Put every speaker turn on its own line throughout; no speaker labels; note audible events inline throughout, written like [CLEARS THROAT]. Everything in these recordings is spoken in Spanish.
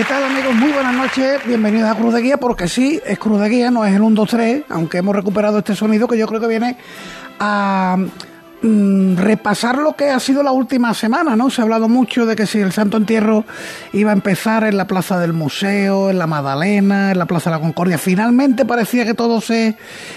¿Qué tal amigos? Muy buenas noches, bienvenidos a Cruz de Guía, porque sí, es Cruz de Guía, no es el 1, 2, 3, aunque hemos recuperado este sonido que yo creo que viene a Mm, repasar lo que ha sido la última semana, ¿no? Se ha hablado mucho de que si el Santo Entierro iba a empezar en la Plaza del Museo, en la Madalena, en la Plaza de la Concordia. Finalmente parecía que todo se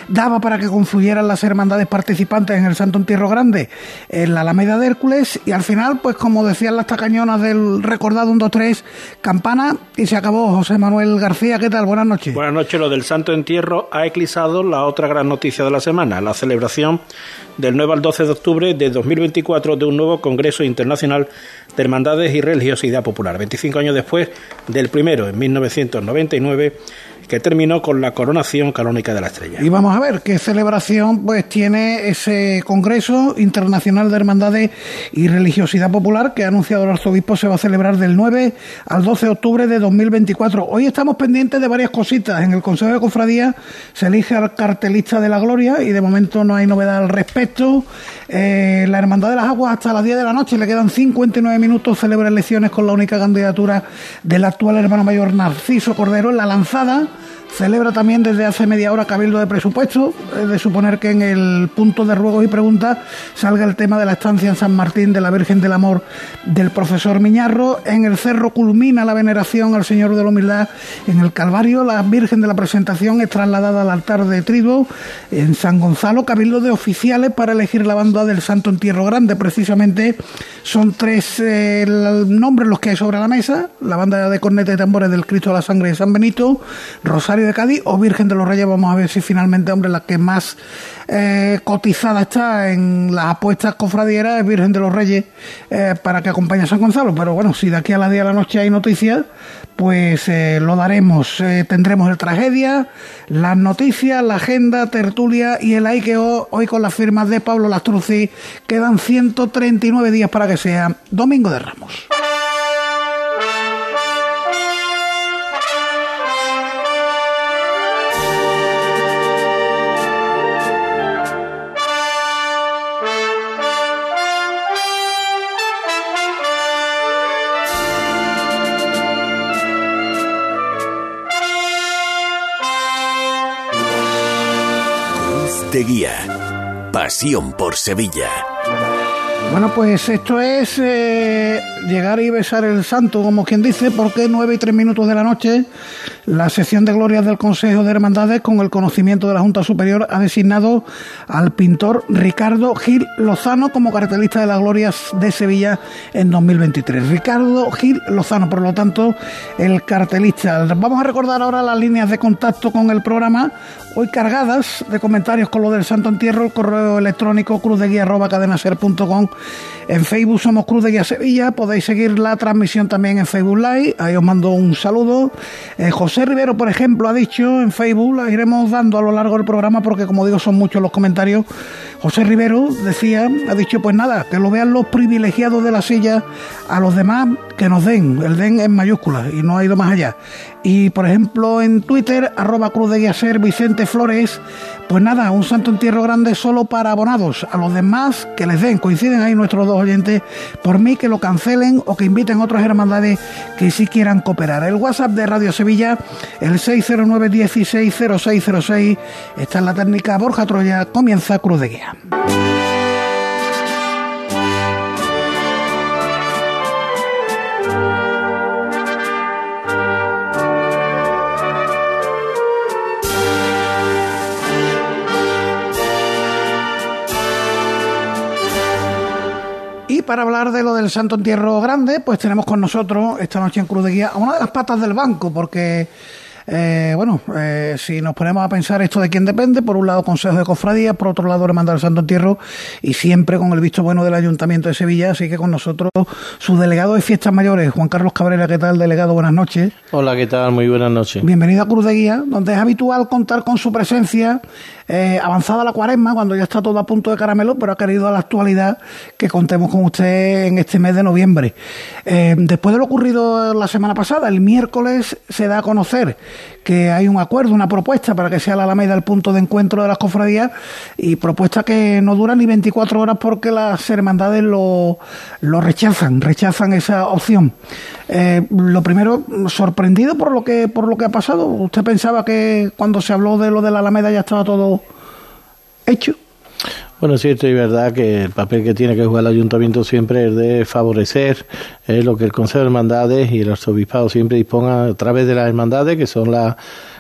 daba para que confluyeran las hermandades participantes en el Santo Entierro Grande en la Alameda de Hércules y al final, pues como decían las tacañonas del recordado 1, 2, 3, campana y se acabó. José Manuel García, ¿qué tal? Buenas noches.
Buenas noches. Lo del Santo Entierro ha eclipsado la otra gran noticia de la semana, la celebración del 9 al 12 de octubre de 2024 de un nuevo Congreso Internacional de Hermandades y Religiosidad Popular. 25 años después del primero, en 1999, que terminó con la coronación canónica de la estrella.
Y vamos a ver qué celebración pues tiene ese Congreso Internacional de Hermandades y Religiosidad Popular que ha anunciado el arzobispo se va a celebrar del 9 al 12 de octubre de 2024. Hoy estamos pendientes de varias cositas. En el Consejo de Cofradía se elige al cartelista de la Gloria y de momento no hay novedad al respecto. Eh, la Hermandad de las Aguas hasta las 10 de la noche, le quedan 59 minutos, celebra elecciones con la única candidatura del actual hermano mayor Narciso Cordero en la lanzada Celebra también desde hace media hora Cabildo de Presupuesto. Es de suponer que en el punto de ruegos y preguntas salga el tema de la estancia en San Martín de la Virgen del Amor del profesor Miñarro. En el cerro culmina la veneración al Señor de la Humildad. En el Calvario, la Virgen de la Presentación es trasladada al altar de Trigo. En San Gonzalo, Cabildo de oficiales para elegir la banda del Santo Entierro Grande. Precisamente son tres eh, nombres los que hay sobre la mesa: la banda de cornetas y tambores del Cristo de la Sangre de San Benito, Rosario de Cádiz o Virgen de los Reyes. Vamos a ver si finalmente, hombre, la que más eh, cotizada está en las apuestas cofradieras es Virgen de los Reyes eh, para que acompañe a San Gonzalo. Pero bueno, si de aquí a las 10 de la noche hay noticias, pues eh, lo daremos. tendremos el tragedia, las noticias, la agenda, tertulia y el IKEO hoy con las firmas de Pablo Lastruzzi. Quedan 139 días para que sea Domingo de Ramos.
De Guía. Pasión por Sevilla.
Bueno, pues esto es eh, llegar y besar el santo, como quien dice, porque nueve y tres minutos de la noche, la sección de glorias del Consejo de Hermandades, con el conocimiento de la Junta Superior, ha designado al pintor Ricardo Gil Lozano como cartelista de las glorias de Sevilla en 2023. Ricardo Gil Lozano, por lo tanto, el cartelista. Vamos a recordar ahora las líneas de contacto con el programa, hoy cargadas de comentarios con lo del Santo Entierro, el correo electrónico cruzdeguía.cadenaser.com en Facebook somos Cruz de Guía Sevilla, podéis seguir la transmisión también en Facebook Live, ahí os mando un saludo. Eh, José Rivero, por ejemplo, ha dicho en Facebook, la iremos dando a lo largo del programa porque como digo son muchos los comentarios. José Rivero decía, ha dicho pues nada, que lo vean los privilegiados de la silla, a los demás que nos den, el den en mayúsculas y no ha ido más allá. Y por ejemplo en Twitter, arroba Cruz de Guía Ser, Vicente Flores, pues nada, un santo entierro grande solo para abonados. A los demás que les den, coinciden ahí nuestros dos oyentes, por mí que lo cancelen o que inviten a otras hermandades que sí quieran cooperar. El WhatsApp de Radio Sevilla, el 609 160606, está en la técnica Borja Troya, comienza Cruz de Guía. Para hablar de lo del Santo Entierro Grande, pues tenemos con nosotros esta noche en Cruz de Guía a una de las patas del banco, porque Eh, bueno, eh, si nos ponemos a pensar esto de quién depende, por un lado Consejo de Cofradía, por otro lado Hermandad del Santo Entierro y siempre con el visto bueno del Ayuntamiento de Sevilla, así que con nosotros su delegado de Fiestas Mayores, Juan Carlos Cabrera, ¿qué tal delegado? Buenas noches.
Hola, ¿qué tal? Muy buenas noches.
Bienvenido a Cruz de Guía, donde es habitual contar con su presencia eh, avanzada la cuaresma, cuando ya está todo a punto de caramelo, pero ha querido a la actualidad que contemos con usted en este mes de noviembre. Eh, después de lo ocurrido la semana pasada, el miércoles se da a conocer que hay un acuerdo, una propuesta para que sea la Alameda el punto de encuentro de las cofradías y propuesta que no dura ni 24 horas porque las hermandades lo, lo rechazan, rechazan esa opción. Eh, lo primero, sorprendido por lo que por lo que ha pasado. ¿Usted pensaba que cuando se habló de lo de la Alameda ya estaba todo hecho?
Bueno, es cierto y verdad que el papel que tiene que jugar el ayuntamiento siempre es de favorecer lo que el Consejo de Hermandades y el Arzobispado siempre dispongan a través de las hermandades, que son las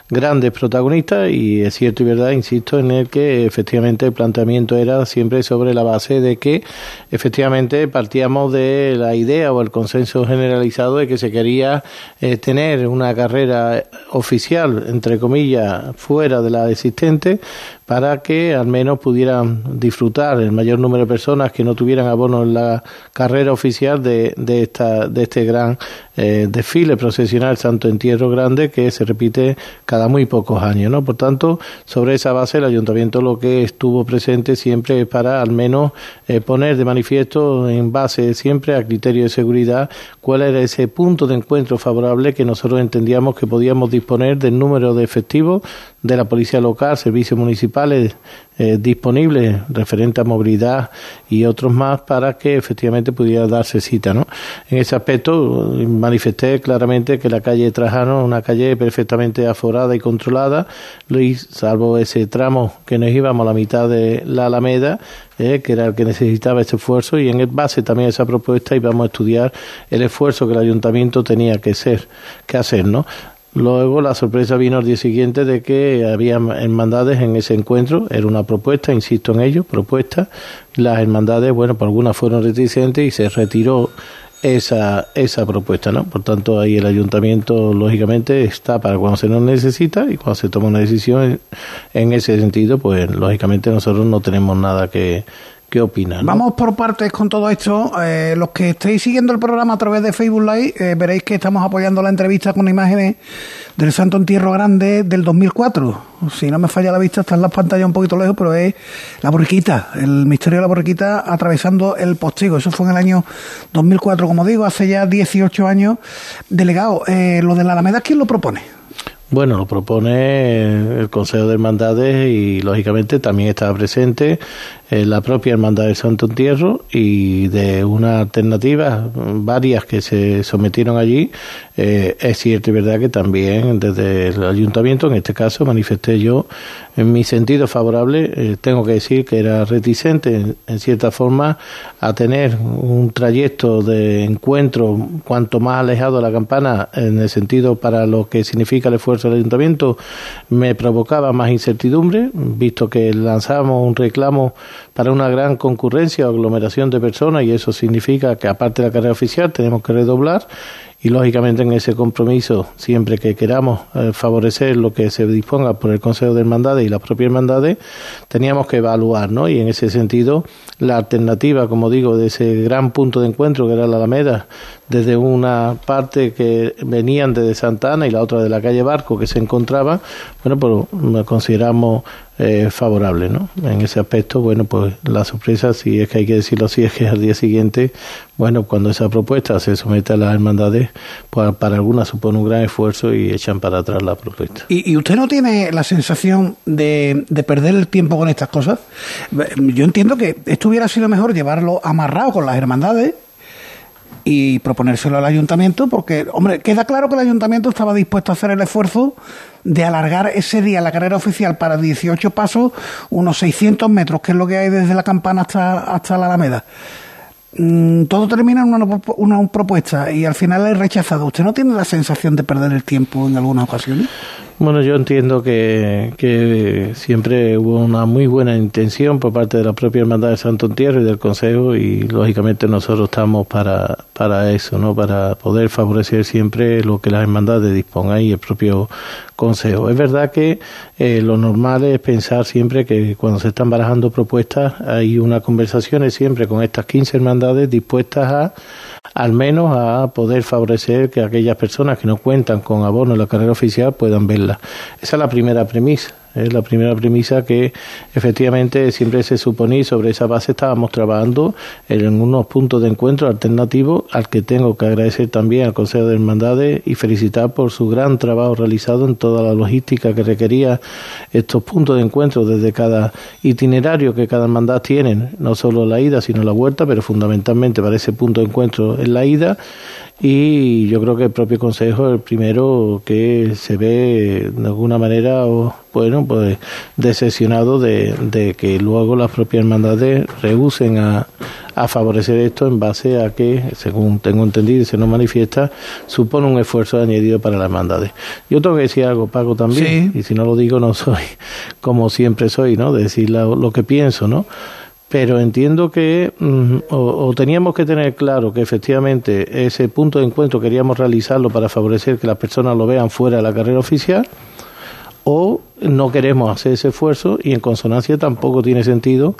grandes protagonistas y es cierto y verdad, insisto en el que efectivamente el planteamiento era siempre sobre la base de que efectivamente partíamos de la idea o el consenso generalizado de que se quería eh, tener una carrera oficial, entre comillas, fuera de la existente para que al menos pudieran disfrutar el mayor número de personas que no tuvieran abono en la carrera oficial de, de, esta, de este gran eh, desfile procesional Santo Entierro Grande que se repite cada muy pocos años. ¿no? Por tanto, sobre esa base el ayuntamiento lo que estuvo presente siempre es para al menos eh, poner de manifiesto en base siempre a criterio de seguridad cuál era ese punto de encuentro favorable que nosotros entendíamos que podíamos disponer del número de efectivos de la policía local, servicios municipales eh, disponibles referente a movilidad y otros más para que efectivamente pudiera darse cita. ¿no? En ese aspecto manifesté claramente que la calle Trajano es una calle perfectamente aforada y controlada, Luis, salvo ese tramo que nos íbamos a la mitad de la Alameda, eh, que era el que necesitaba ese esfuerzo, y en base también a esa propuesta íbamos a estudiar el esfuerzo que el ayuntamiento tenía que, ser, que hacer. ¿no? Luego la sorpresa vino al día siguiente de que había hermandades en ese encuentro, era una propuesta, insisto en ello, propuesta. Las hermandades, bueno, por algunas fueron reticentes y se retiró esa, esa propuesta, ¿no? Por tanto, ahí el ayuntamiento, lógicamente, está para cuando se nos necesita y cuando se toma una decisión en ese sentido, pues lógicamente nosotros no tenemos nada que, ¿Qué opinan?
Vamos por partes con todo esto. Eh, los que estéis siguiendo el programa a través de Facebook Live, eh, veréis que estamos apoyando la entrevista con imágenes del Santo Entierro Grande del 2004. Si no me falla la vista, está en las pantallas un poquito lejos, pero es la borriquita, el misterio de la borriquita atravesando el postigo. Eso fue en el año 2004, como digo, hace ya 18 años. Delegado, eh, lo de la Alameda, ¿quién lo propone?
Bueno, lo propone el Consejo de Hermandades y lógicamente también estaba presente la propia Hermandad del Santo Entierro y de una alternativa, varias que se sometieron allí, eh, es cierto y verdad que también desde el ayuntamiento, en este caso, manifesté yo en mi sentido favorable, eh, tengo que decir que era reticente en, cierta forma a tener un trayecto de encuentro cuanto más alejado de la campana en el sentido para lo que significa el esfuerzo del ayuntamiento me provocaba más incertidumbre, visto que lanzábamos un reclamo para una gran concurrencia o aglomeración de personas y eso significa que aparte de la carrera oficial tenemos que redoblar y lógicamente en ese compromiso, siempre que queramos eh, favorecer lo que se disponga por el Consejo de Hermandades y las propias hermandades, teníamos que evaluar, ¿no? Y en ese sentido, la alternativa, como digo, de ese gran punto de encuentro que era la Alameda, desde una parte que venían desde Santana y la otra de la calle Barco que se encontraba, bueno, pues consideramos eh, favorable, ¿no? En ese aspecto, bueno, pues la sorpresa, si es que hay que decirlo así, es que al día siguiente, bueno, cuando esa propuesta se somete a las hermandades, pues para algunas supone un gran esfuerzo y echan para atrás la propuesta.
¿Y, usted no tiene la sensación de, de, perder el tiempo con estas cosas? Yo entiendo que esto hubiera sido mejor llevarlo amarrado con las hermandades y proponérselo al ayuntamiento, porque, hombre, queda claro que el ayuntamiento estaba dispuesto a hacer el esfuerzo de alargar ese día la carrera oficial para 18 pasos, unos 600 metros, que es lo que hay desde la campana hasta, hasta la Alameda. Mm, todo termina en una, una, propuesta y al final es rechazado. ¿Usted no tiene la sensación de perder el tiempo en algunas ocasiones?
Bueno, yo entiendo que, que siempre hubo una muy buena intención por parte de la propia Hermandad de Santo Entierro y del Consejo y lógicamente nosotros estamos para, para eso, ¿no? Para poder favorecer siempre lo que las hermandades dispongan y el propio consejo. Es verdad que eh, lo normal es pensar siempre que cuando se están barajando propuestas hay una conversación siempre con estas 15 hermandades dispuestas a al menos a poder favorecer que aquellas personas que no cuentan con abono en la carrera oficial puedan verla. Esa es la primera premisa. Es la primera premisa que efectivamente siempre se suponía y sobre esa base estábamos trabajando en unos puntos de encuentro alternativos al que tengo que agradecer también al Consejo de Hermandades y felicitar por su gran trabajo realizado en toda la logística que requería estos puntos de encuentro desde cada itinerario que cada hermandad tiene, no solo la ida sino la vuelta, pero fundamentalmente para ese punto de encuentro en la ida y yo creo que el propio Consejo es el primero que se ve de alguna manera bueno pues decepcionado de, de que luego las propias hermandades rehúsen a, a favorecer esto en base a que, según tengo entendido y se nos manifiesta, supone un esfuerzo añadido para las hermandades. Yo tengo que decir algo, Paco, también, y si no lo digo no soy como siempre soy, ¿no? De decir lo que pienso, ¿no? Pero entiendo que mm, o, teníamos que tener claro que efectivamente ese punto de encuentro queríamos realizarlo para favorecer que las personas lo vean fuera de la carrera oficial o no queremos hacer ese esfuerzo y en consonancia tampoco tiene sentido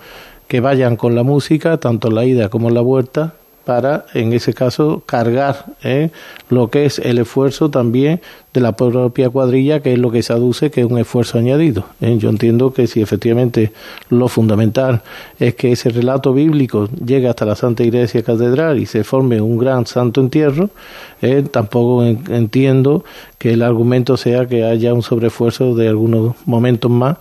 que vayan con la música tanto en la ida como en la vuelta para, en ese caso, cargar ¿eh? lo que es el esfuerzo también de la propia cuadrilla, que es lo que se aduce que es un esfuerzo añadido. ¿eh? Yo entiendo que si efectivamente lo fundamental es que ese relato bíblico llegue hasta la Santa Iglesia Catedral y se forme un gran santo entierro, ¿eh? tampoco entiendo que el argumento sea que haya un sobreesfuerzo de algunos momentos más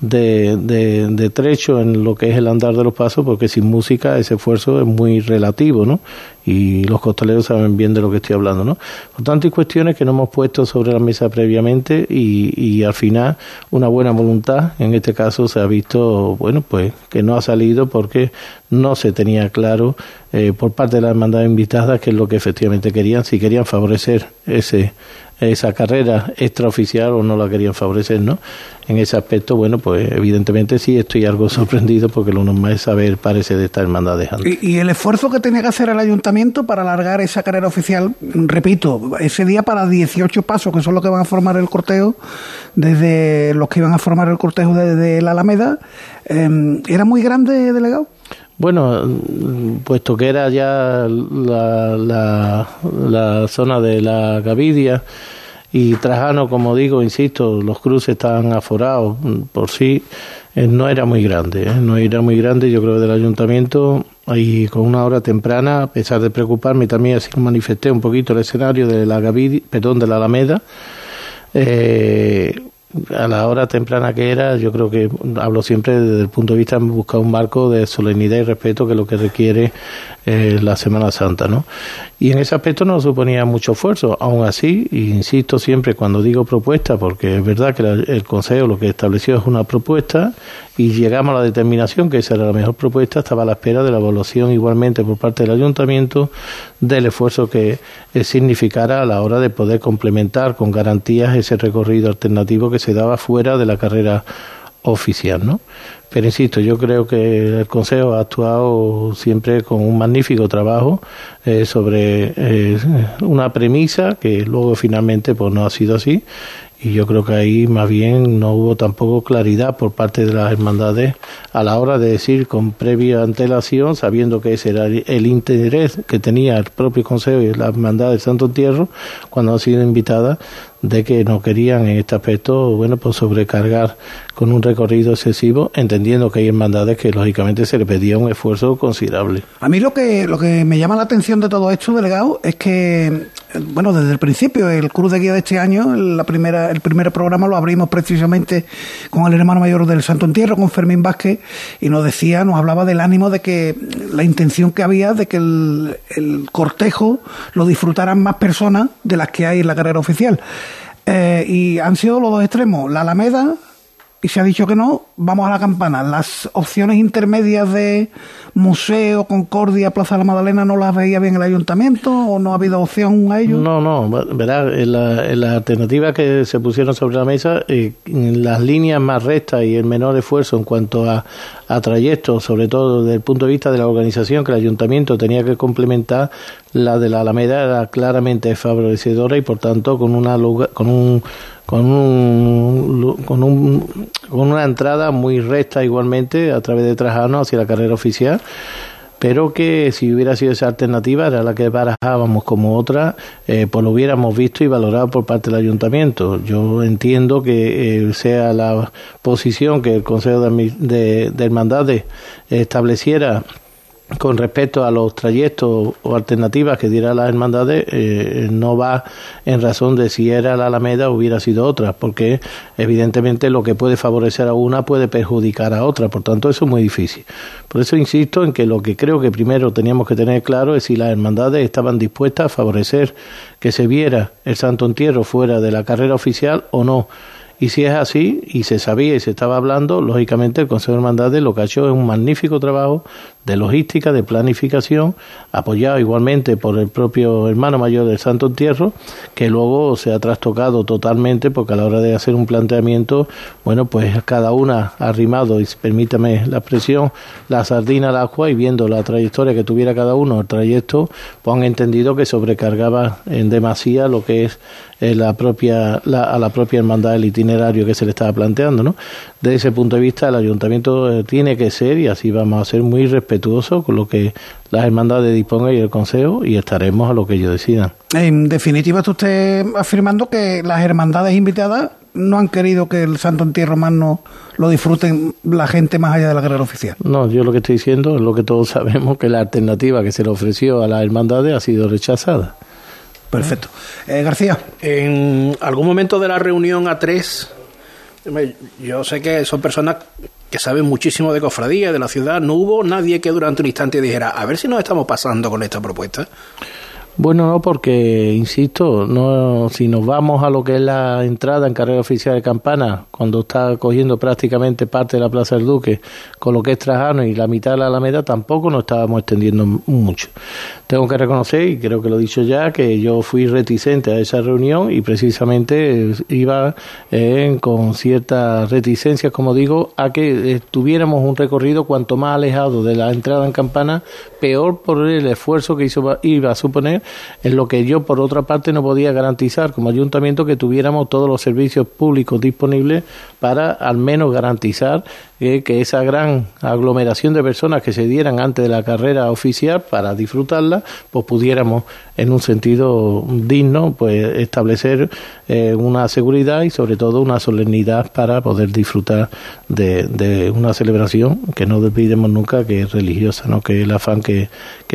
de, de, trecho en lo que es el andar de los pasos, porque sin música ese esfuerzo es muy relativo, ¿no? Y los costaleros saben bien de lo que estoy hablando, ¿no? Por tanto, hay cuestiones que no hemos puesto sobre la mesa previamente y, y al final una buena voluntad, en este caso se ha visto, bueno, pues que no ha salido porque no se tenía claro eh, por parte de la hermandad invitada qué es lo que efectivamente querían, si querían favorecer ese esa carrera extraoficial o no la querían favorecer, ¿no? En ese aspecto, bueno, pues evidentemente sí estoy algo [LAUGHS] sorprendido porque lo normal es saber, parece, de esta hermandad de
¿Y, ¿Y, el esfuerzo que tenía que hacer el ayuntamiento para alargar esa carrera oficial, repito, ese día para 18 pasos, que son los que van a formar el corteo, desde los que iban a formar el cortejo desde la Alameda, eh, ¿era muy grande, delegado?
Bueno, puesto que era ya la, la, zona de la Gavidia y Trajano, como digo, insisto, los cruces estaban aforados por sí, eh, no era muy grande, ¿eh? no era muy grande, yo creo, del ayuntamiento, y con una hora temprana, a pesar de preocuparme, también así manifesté un poquito el escenario de la Gavidia, perdón, de la Alameda, eh, a la hora temprana que era, yo creo que hablo siempre desde el punto de vista de buscar un marco de solemnidad y respeto que es lo que requiere eh, la Semana Santa, ¿no? Y en ese aspecto no suponía mucho esfuerzo. Aún así, insisto siempre cuando digo propuesta, porque es verdad que el Consejo lo que estableció es una propuesta y llegamos a la determinación que esa era la mejor propuesta, estaba a la espera de la evaluación igualmente por parte del Ayuntamiento del esfuerzo que eh, significara a la hora de poder complementar con garantías ese recorrido alternativo que se daba fuera de la carrera oficial, ¿no? Pero insisto, yo creo que el Consejo ha actuado siempre con un magnífico trabajo eh, sobre eh, una premisa que luego finalmente pues no ha sido así y yo creo que ahí más bien no hubo tampoco claridad por parte de las hermandades a la hora de decir con previa antelación, sabiendo que ese era el interés que tenía el propio Consejo y la hermandad del Santo Entierro cuando han sido invitadas de que no querían en este aspecto, bueno, pues sobrecargar con un recorrido excesivo, entendiendo que hay hermandades que lógicamente se le pedía un esfuerzo considerable.
A mí lo que, lo que me llama la atención de todo esto, delegado, es que, bueno, desde el principio, el Cruz de Guía de este año, la primera, el primer programa lo abrimos precisamente con el hermano mayor del Santo Entierro, con Fermín Vázquez, y nos decía, nos hablaba del ánimo de que la intención que había de que el, cortejo lo disfrutaran más personas de las que hay en la carrera oficial. Eh, y han sido los dos extremos, la Alameda, y se ha dicho que no, vamos a la campana. Las opciones intermedias de Museo, Concordia, Plaza de la Magdalena, ¿no las veía bien el ayuntamiento o no ha habido opción a ello?
No, no, verá, en las alternativas que se pusieron sobre la mesa, eh, las líneas más rectas y el menor esfuerzo en cuanto a, a trayectos, sobre todo desde el punto de vista de la organización que el ayuntamiento tenía que complementar, la de la Alameda era claramente favorecedora y por tanto con una con un con, un, con, un, con una entrada muy recta igualmente a través de Trajano hacia la carrera oficial pero que si hubiera sido esa alternativa, era la que barajábamos como otra, eh, pues lo hubiéramos visto y valorado por parte del ayuntamiento. Yo entiendo que eh, sea la posición que el Consejo de, de, de Hermandades estableciera con respecto a los trayectos o alternativas que diera las hermandades, eh, no va en razón de si era la Alameda o hubiera sido otra, porque evidentemente lo que puede favorecer a una puede perjudicar a otra, por tanto eso es muy difícil. Por eso insisto en que lo que creo que primero teníamos que tener claro es si las hermandades estaban dispuestas a favorecer que se viera el Santo Entierro fuera de la carrera oficial o no y si es así, y se sabía y se estaba hablando, lógicamente el Consejo de Hermandades lo que ha hecho es un magnífico trabajo de logística, de planificación, apoyado igualmente por el propio hermano mayor del Santo Entierro, que luego se ha trastocado totalmente porque a la hora de hacer un planteamiento, bueno, pues cada una ha arrimado, y permítame la expresión, la sardina al agua y viendo la trayectoria que tuviera cada uno, el trayecto, pues han entendido que sobrecargaba en demasía lo que es eh, la propia, la, a la propia hermandad el itinerario que se le estaba planteando, ¿no? Desde ese punto de vista, el ayuntamiento eh, tiene que ser, y así vamos a ser muy respetuosos con lo que las hermandades dispongan y el consejo, y estaremos a lo que ellos decidan.
En definitiva, está usted afirmando que las hermandades invitadas no han querido que el Santo Entierro no lo disfruten la gente más allá de la guerra oficial.
No, yo lo que estoy diciendo es lo que todos [LAUGHS] sabemos, que la alternativa que se le ofreció a las hermandades ha sido rechazada.
Perfecto. Eh, García.
En algún momento de la reunión A3, yo sé que son personas que saben muchísimo de cofradía, de la ciudad. No hubo nadie que durante un instante dijera, a ver si nos estamos pasando con esta propuesta.
Bueno, no, porque, insisto, no si nos vamos a lo que es la entrada en carrera oficial de Campana, cuando está cogiendo prácticamente parte de la Plaza del Duque, con lo que es Trajano y la mitad de la Alameda, tampoco nos estábamos extendiendo mucho. Tengo que reconocer, y creo que lo he dicho ya, que yo fui reticente a esa reunión y precisamente iba eh, con ciertas reticencias, como digo, a que eh, tuviéramos un recorrido cuanto más alejado de la entrada en Campana, peor por el esfuerzo que hizo, iba a suponer en lo que yo, por otra parte, no podía garantizar como ayuntamiento que tuviéramos todos los servicios públicos disponibles para al menos garantizar eh, que esa gran aglomeración de personas que se dieran antes de la carrera oficial para disfrutarla, pues pudiéramos en un sentido digno pues establecer eh, una seguridad y sobre todo una solemnidad para poder disfrutar de, una celebración que no olvidemos nunca que es religiosa, ¿no? que es el afán que,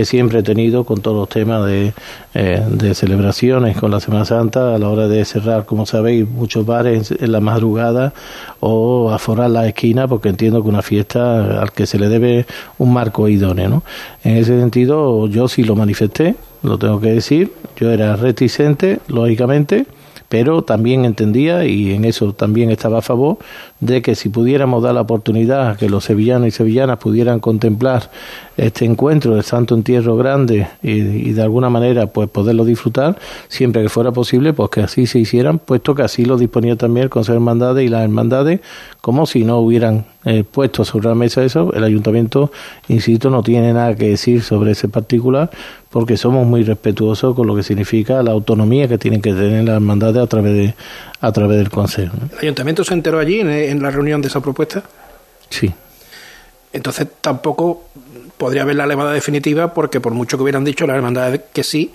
siempre he tenido con todos los temas de, eh, de celebraciones con la Semana Santa a la hora de cerrar, como sabéis, muchos bares en la madrugada o aforar la esquina porque entiendo que una fiesta al que se le debe un marco idóneo. ¿no? En ese sentido, yo sí lo manifesté, lo tengo que decir, yo era reticente, lógicamente, pero también entendía y en eso también estaba a favor de que si pudiéramos dar la oportunidad que los sevillanos y sevillanas pudieran contemplar este encuentro del Santo Entierro Grande y, de alguna manera pues poderlo disfrutar, siempre que fuera posible, pues que así se hicieran, puesto que así lo disponía también el Consejo de Hermandades y las Hermandades, como si no hubieran eh, puesto sobre la mesa eso, el Ayuntamiento, insisto, no tiene nada que decir sobre ese particular, porque somos muy respetuosos con lo que significa la autonomía que tienen que tener las hermandades a través de a través del Consejo.
¿El Ayuntamiento se enteró allí en, la reunión de esa propuesta?
Sí.
Entonces tampoco podría haber la llamada definitiva porque por mucho que hubieran dicho las hermandades que sí,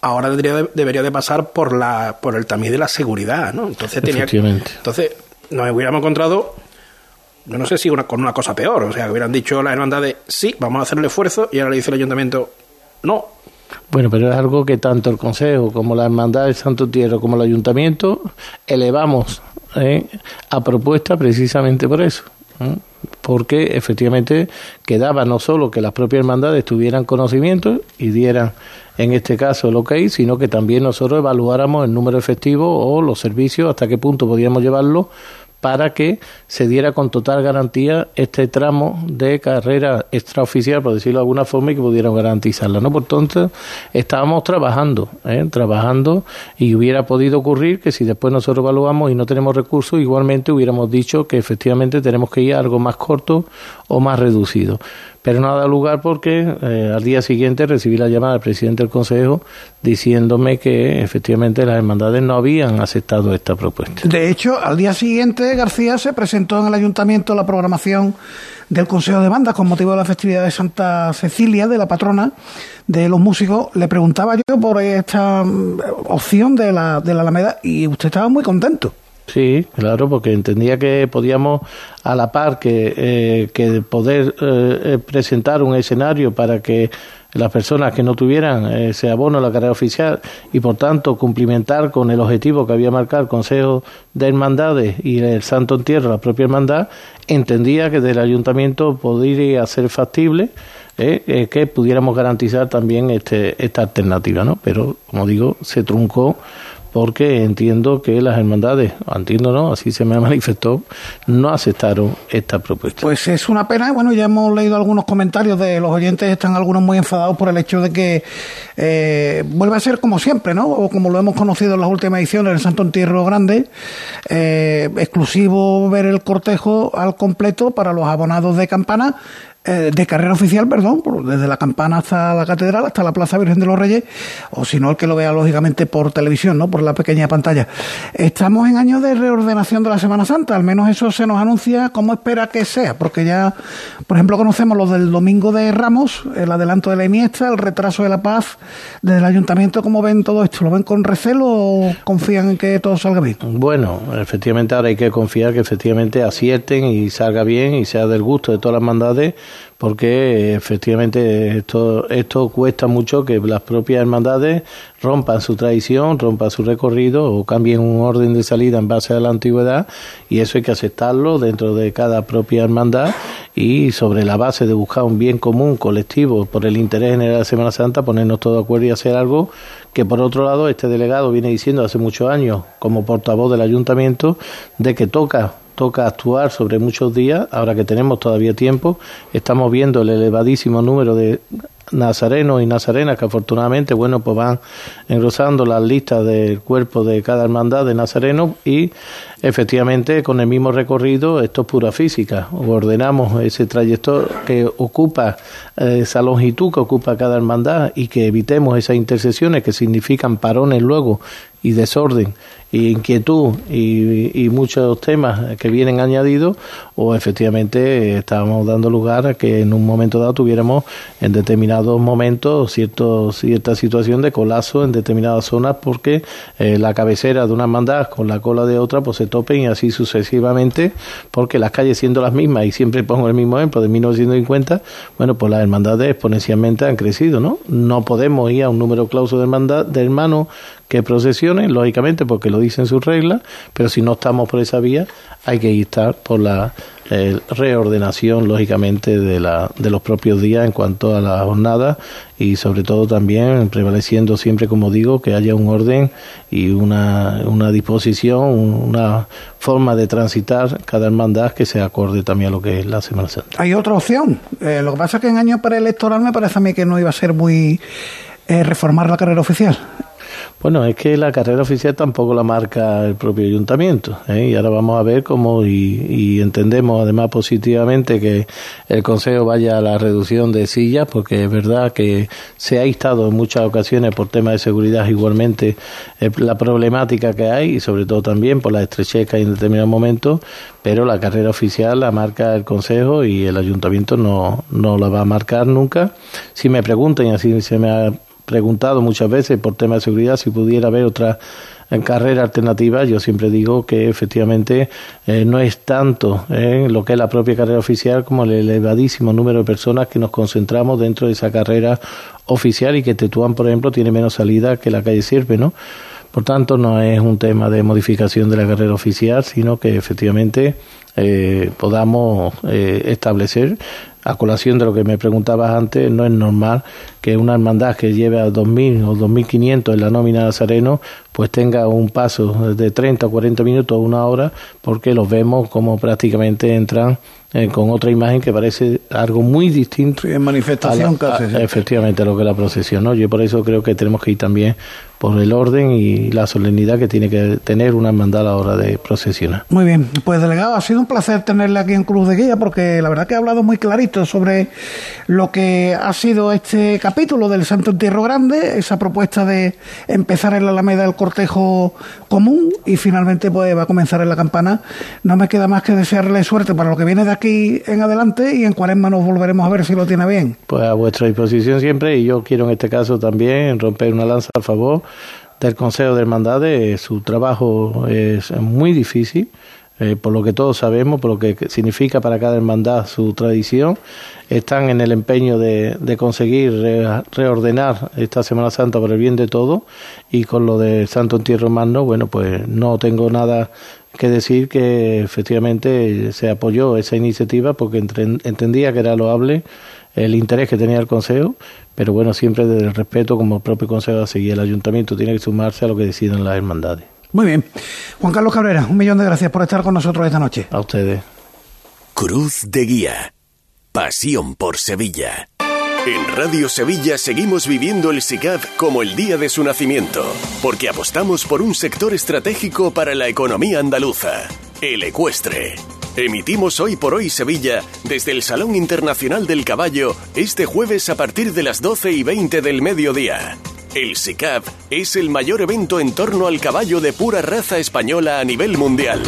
ahora debería debería de pasar por la por el tamiz de la seguridad, ¿no? Entonces tenía entonces nos hubiéramos encontrado yo no sé si una, con una cosa peor, o sea, hubieran dicho las hermandades sí, vamos a hacer el esfuerzo y ahora le dice el ayuntamiento no,
bueno, pero es algo que tanto el Consejo como la Hermandad del Santo Tierra como el Ayuntamiento elevamos ¿eh? a propuesta precisamente por eso. ¿eh? Porque efectivamente quedaba no solo que las propias hermandades tuvieran conocimiento y dieran en este caso que hay, sino que también nosotros evaluáramos el número efectivo o los servicios, hasta qué punto podíamos llevarlo para que se diera con total garantía este tramo de carrera extraoficial, por decirlo de alguna forma, y que pudieran garantizarla. ¿no? Por tanto, estábamos trabajando, ¿eh? trabajando, y hubiera podido ocurrir que si después nosotros evaluamos y no tenemos recursos, igualmente hubiéramos dicho que efectivamente tenemos que ir a algo más corto o más reducido pero no ha dado lugar porque eh, al día siguiente recibí la llamada del presidente del Consejo diciéndome que efectivamente las hermandades no habían aceptado esta propuesta.
De hecho, al día siguiente García se presentó en el ayuntamiento la programación del Consejo de Bandas con motivo de la festividad de Santa Cecilia, de la patrona de los músicos. Le preguntaba yo por esta mm, opción de la, de la Alameda y usted estaba muy contento.
Sí, claro, porque entendía que podíamos a la par que, eh, que poder eh, eh, presentar un escenario para que las personas que no tuvieran ese abono a la carrera oficial y por tanto cumplimentar con el objetivo que había marcado el Consejo de Hermandades y el Santo Entierro, la propia hermandad, entendía que del ayuntamiento podría ser factible que pudiéramos garantizar también este, esta alternativa, ¿no? Pero, como digo, se truncó porque entiendo que las hermandades, entiendo no, así se me [LAUGHS] manifestó, no aceptaron esta propuesta.
Pues es una pena, bueno, ya hemos leído algunos comentarios de los oyentes, están algunos muy enfadados por el hecho de que eh, vuelve a ser como siempre, ¿no? O como lo hemos conocido en las últimas ediciones, el Santo Entierro Grande, eh, exclusivo ver el cortejo al completo para los abonados de campana, eh, de carrera oficial, perdón, desde la campana hasta la catedral, hasta la Plaza Virgen de los Reyes, o si no, el que lo vea lógicamente por televisión, ¿no? Por la pequeña pantalla. Estamos en años de reordenación de la Semana Santa, al menos eso se nos anuncia cómo espera que sea, porque ya, por ejemplo, conocemos los del Domingo de Ramos, el adelanto de la Iniesta, el retraso de la paz, desde el Ayuntamiento, ¿cómo ven todo esto? ¿Lo ven con recelo o confían en que todo salga bien?
Bueno, efectivamente ahora hay que confiar que efectivamente acierten y salga bien y sea del gusto de todas las mandades porque efectivamente esto, esto cuesta mucho que las propias hermandades rompan su tradición, rompan su recorrido o cambien un orden de salida en base a la antigüedad y eso hay que aceptarlo dentro de cada propia hermandad y sobre la base de buscar un bien común colectivo por el interés general de Semana Santa ponernos todos de acuerdo y hacer algo que por otro lado este delegado viene diciendo hace muchos años como portavoz del ayuntamiento de que toca toca actuar sobre muchos días, ahora que tenemos todavía tiempo, estamos viendo el elevadísimo número de nazarenos y nazarenas que afortunadamente bueno pues van engrosando las listas del cuerpo de cada hermandad de nazarenos y efectivamente con el mismo recorrido esto es pura física. Ordenamos ese trayecto que ocupa eh, esa longitud que ocupa cada hermandad y que evitemos esas intersecciones que significan parones luego y desorden y inquietud y, muchos temas que vienen añadidos o efectivamente estábamos dando lugar a que en un momento dado tuviéramos en determinados momentos cierto, cierta situación de colapso en determinadas zonas porque eh, la cabecera de una hermandad con la cola de otra pues se topen y así sucesivamente porque las calles siendo las mismas y siempre pongo el mismo ejemplo de 1950 bueno pues las hermandades exponencialmente han crecido no no podemos ir a un número clauso de hermandad de hermanos que procesionen, lógicamente, porque lo dicen sus reglas, pero si no estamos por esa vía, hay que estar por la eh, reordenación, lógicamente, de, la, de los propios días en cuanto a la jornada y, sobre todo, también prevaleciendo siempre, como digo, que haya un orden y una, una disposición, una forma de transitar cada hermandad que se acorde también a lo que es la Semana Santa.
Hay otra opción. Eh, lo que pasa es que en año preelectoral me parece a mí que no iba a ser muy eh, reformar la carrera oficial.
Bueno, es que la carrera oficial tampoco la marca el propio ayuntamiento. ¿eh? Y ahora vamos a ver cómo, y, entendemos además positivamente que el Consejo vaya a la reducción de sillas, porque es verdad que se ha instado en muchas ocasiones por temas de seguridad igualmente eh, la problemática que hay, y sobre todo también por la estrechez que hay en determinados momentos, pero la carrera oficial la marca el Consejo y el ayuntamiento no, no la va a marcar nunca. Si me preguntan, y así se me ha preguntado muchas veces por tema de seguridad si pudiera haber otra eh, carrera alternativa, yo siempre digo que efectivamente eh, no es tanto eh, lo que es la propia carrera oficial como el elevadísimo número de personas que nos concentramos dentro de esa carrera oficial y que Tetuán, por ejemplo, tiene menos salida que la calle Sirve, ¿no? Por tanto, no es un tema de modificación de la carrera oficial, sino que efectivamente podamos establecer a colación de lo que me preguntabas antes, no es normal que una hermandad que lleve a 2.000 o 2.500 en la nómina de Nazareno, pues tenga un paso de 30 o 40 minutos o una hora, porque los vemos como prácticamente entran eh, con otra imagen que parece algo muy distinto.
en manifestación
casi. efectivamente, lo que es la procesión. ¿no? Yo por eso creo que tenemos que ir también por el orden y la solemnidad que tiene que tener una hermandad a la hora de procesionar.
Muy bien, pues delegado, ha sido un placer tenerle aquí en Cruz de Guía porque la verdad que ha hablado muy clarito sobre lo que ha sido este capítulo del Santo Entierro Grande, esa propuesta de empezar en la Alameda el cortejo común y finalmente pues va a comenzar en la campana. No me queda más que desearle suerte para lo que viene de aquí en adelante y en cuaresma nos volveremos a ver si lo tiene bien.
Pues a vuestra disposición siempre y yo quiero en este caso también romper una lanza a favor del Consejo de Hermandades. Su trabajo es muy difícil. Eh, por lo que todos sabemos, por lo que significa para cada hermandad su tradición, están en el empeño de, de conseguir reordenar esta Semana Santa por el bien de todos y con lo del Santo Entierro Magno, bueno, pues no tengo nada que decir que efectivamente se apoyó esa iniciativa porque entendía que era loable el interés que tenía el Consejo, pero bueno, siempre desde el respeto como el propio Consejo y el Ayuntamiento tiene que sumarse a lo que deciden las hermandades.
Muy bien. Juan Carlos Cabrera, un millón de gracias por estar con nosotros esta noche.
A ustedes.
Cruz de Guía. Pasión por Sevilla. En Radio Sevilla seguimos viviendo el SICAV como el día de su nacimiento, porque apostamos por un sector estratégico para la economía andaluza, el ecuestre. Emitimos hoy por hoy Sevilla desde el Salón Internacional del Caballo este jueves a partir de las 12 y 20 del mediodía. El SICAV es el mayor evento en torno al caballo de pura raza española a nivel mundial.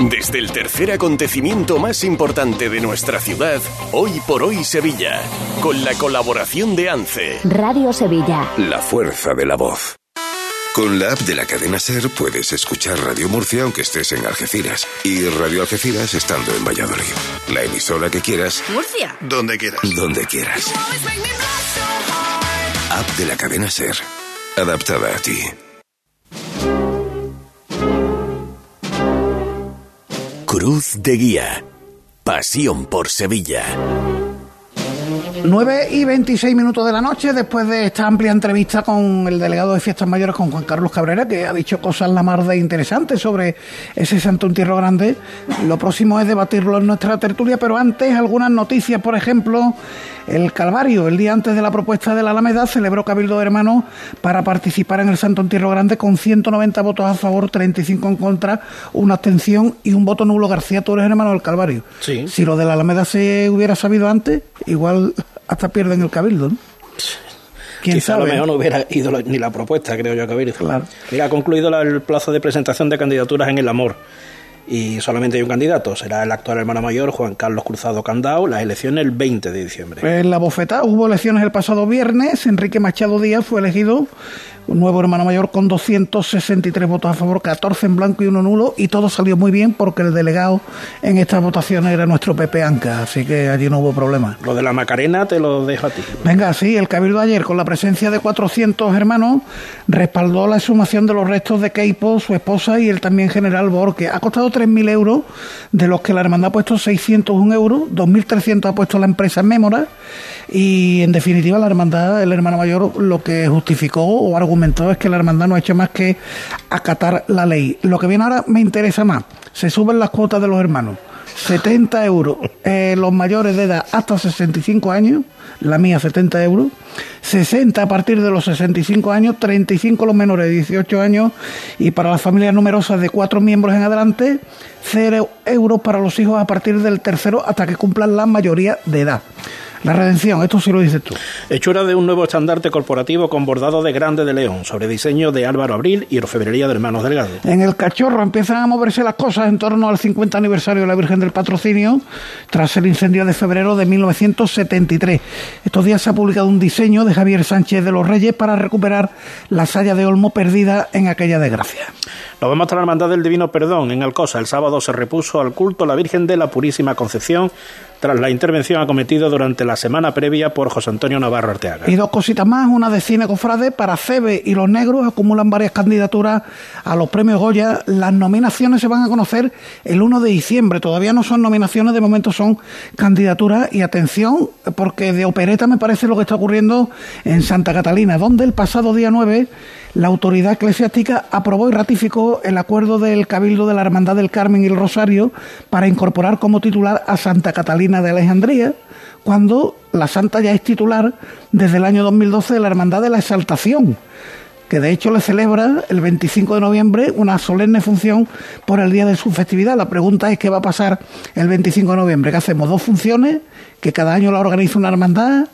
Desde el tercer acontecimiento más importante de nuestra ciudad, Hoy por Hoy Sevilla, con la colaboración de ANCE.
Radio Sevilla.
La fuerza de la voz. Con la app de la cadena Ser puedes escuchar Radio Murcia aunque estés en Algeciras y Radio Algeciras estando en Valladolid. La emisora que quieras.
Murcia.
Donde quieras. Donde quieras. App de la cadena Ser. Adaptada a ti. Cruz de Guía. Pasión por Sevilla.
9 y 26 minutos de la noche, después de esta amplia entrevista con el delegado de Fiestas Mayores, con Juan Carlos Cabrera, que ha dicho cosas la mar de interesantes sobre ese Santo Entierro Grande. Lo próximo es debatirlo en nuestra tertulia, pero antes algunas noticias, por ejemplo, el Calvario, el día antes de la propuesta de la Alameda, celebró Cabildo de Hermanos para participar en el Santo Entierro Grande con 190 votos a favor, 35 en contra, una abstención y un voto nulo. García, tú eres hermano del Calvario. Si lo de la Alameda se hubiera sabido antes, igual hasta pierden el Cabildo, ¿no?
¿Quién Quizá a lo mejor no hubiera ido ni la propuesta, creo yo, a Cabildo. Claro. Mira, ha concluido el plazo de presentación de candidaturas en el amor y solamente hay un candidato, será el actual hermano mayor Juan Carlos Cruzado Candao, las elecciones el 20 de diciembre.
En la bofeta hubo elecciones el pasado viernes, Enrique Machado Díaz fue elegido un nuevo hermano mayor con 263 votos a favor, 14 en blanco y uno nulo, y todo salió muy bien porque el delegado en estas votaciones era nuestro Pepe Anca, así que allí no hubo problema.
Lo de la Macarena te lo dejo a ti.
Venga, sí, el Cabildo ayer, con la presencia de 400 hermanos, respaldó la exhumación de los restos de Keipo, su esposa y el también general Borque. Ha costado 3.000 euros, de los que la hermandad ha puesto 601 euros, 2.300 ha puesto la empresa en Mémora, y en definitiva la hermandad, el hermano mayor, lo que justificó o argumentó es que la hermandad no ha hecho más que acatar la ley. Lo que viene ahora me interesa más. Se suben las cuotas de los hermanos. 70 euros eh, los mayores de edad hasta 65 años, la mía 70 euros, 60 a partir de los 65 años, 35 los menores de 18 años y para las familias numerosas de cuatro miembros en adelante, 0 euros para los hijos a partir del tercero hasta que cumplan la mayoría de edad. La redención, esto sí lo dices tú.
Hechura de un nuevo estandarte corporativo con bordado de Grande de León, sobre diseño de Álvaro Abril y orfebrería de Hermanos Delgado.
En el cachorro empiezan a moverse las cosas en torno al 50 aniversario de la Virgen del Patrocinio, tras el incendio de febrero de 1973. Estos días se ha publicado un diseño de Javier Sánchez de los Reyes para recuperar la saya de Olmo perdida en aquella desgracia.
Nos vemos hasta la Hermandad del Divino Perdón en Alcosa. El sábado se repuso al culto la Virgen de la Purísima Concepción tras la intervención acometida durante la semana previa por José Antonio Navarro Arteaga.
Y dos cositas más, una de cine cofrade para Cebe y los negros acumulan varias candidaturas a los premios Goya. Las nominaciones se van a conocer el 1 de diciembre. Todavía no son nominaciones, de momento son candidaturas. Y atención, porque de opereta me parece lo que está ocurriendo en Santa Catalina, donde el pasado día 9 la autoridad eclesiástica aprobó y ratificó el acuerdo del Cabildo de la Hermandad del Carmen y el Rosario para incorporar como titular a Santa Catalina de Alejandría, cuando la santa ya es titular desde el año 2012 de la Hermandad de la Exaltación. Que de hecho le celebra el 25 de noviembre una solemne función por el día de su festividad. La pregunta es qué va a pasar el 25 de noviembre, ¿qué hacemos? ¿Dos funciones? ¿Que cada año la organiza una hermandad?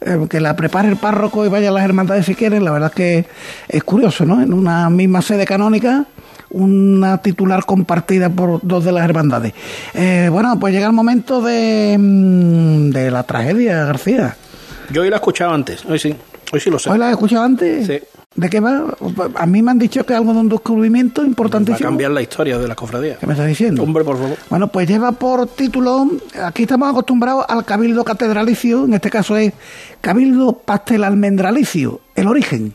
Eh, ¿Que la prepare el párroco y vaya a las hermandades si quieren? La verdad es que es curioso, ¿no? En una misma sede canónica una titular compartida por dos de las hermandades. Eh, bueno, pues llega el momento de, mm, de la tragedia, García.
Yo hoy la he escuchado antes, hoy sí, hoy sí lo sé.
¿Hoy la he escuchado antes?
Sí.
¿De qué va? A mí me han dicho que es algo de un descubrimiento
Va a
importantísimo.
cambiar la historia de la cofradía.
¿Qué me estás diciendo?
Hombre, por favor.
Bueno, pues lleva por título, aquí estamos acostumbrados al Cabildo Catedralicio, en este caso es Cabildo Pastel Almendralicio, el origen.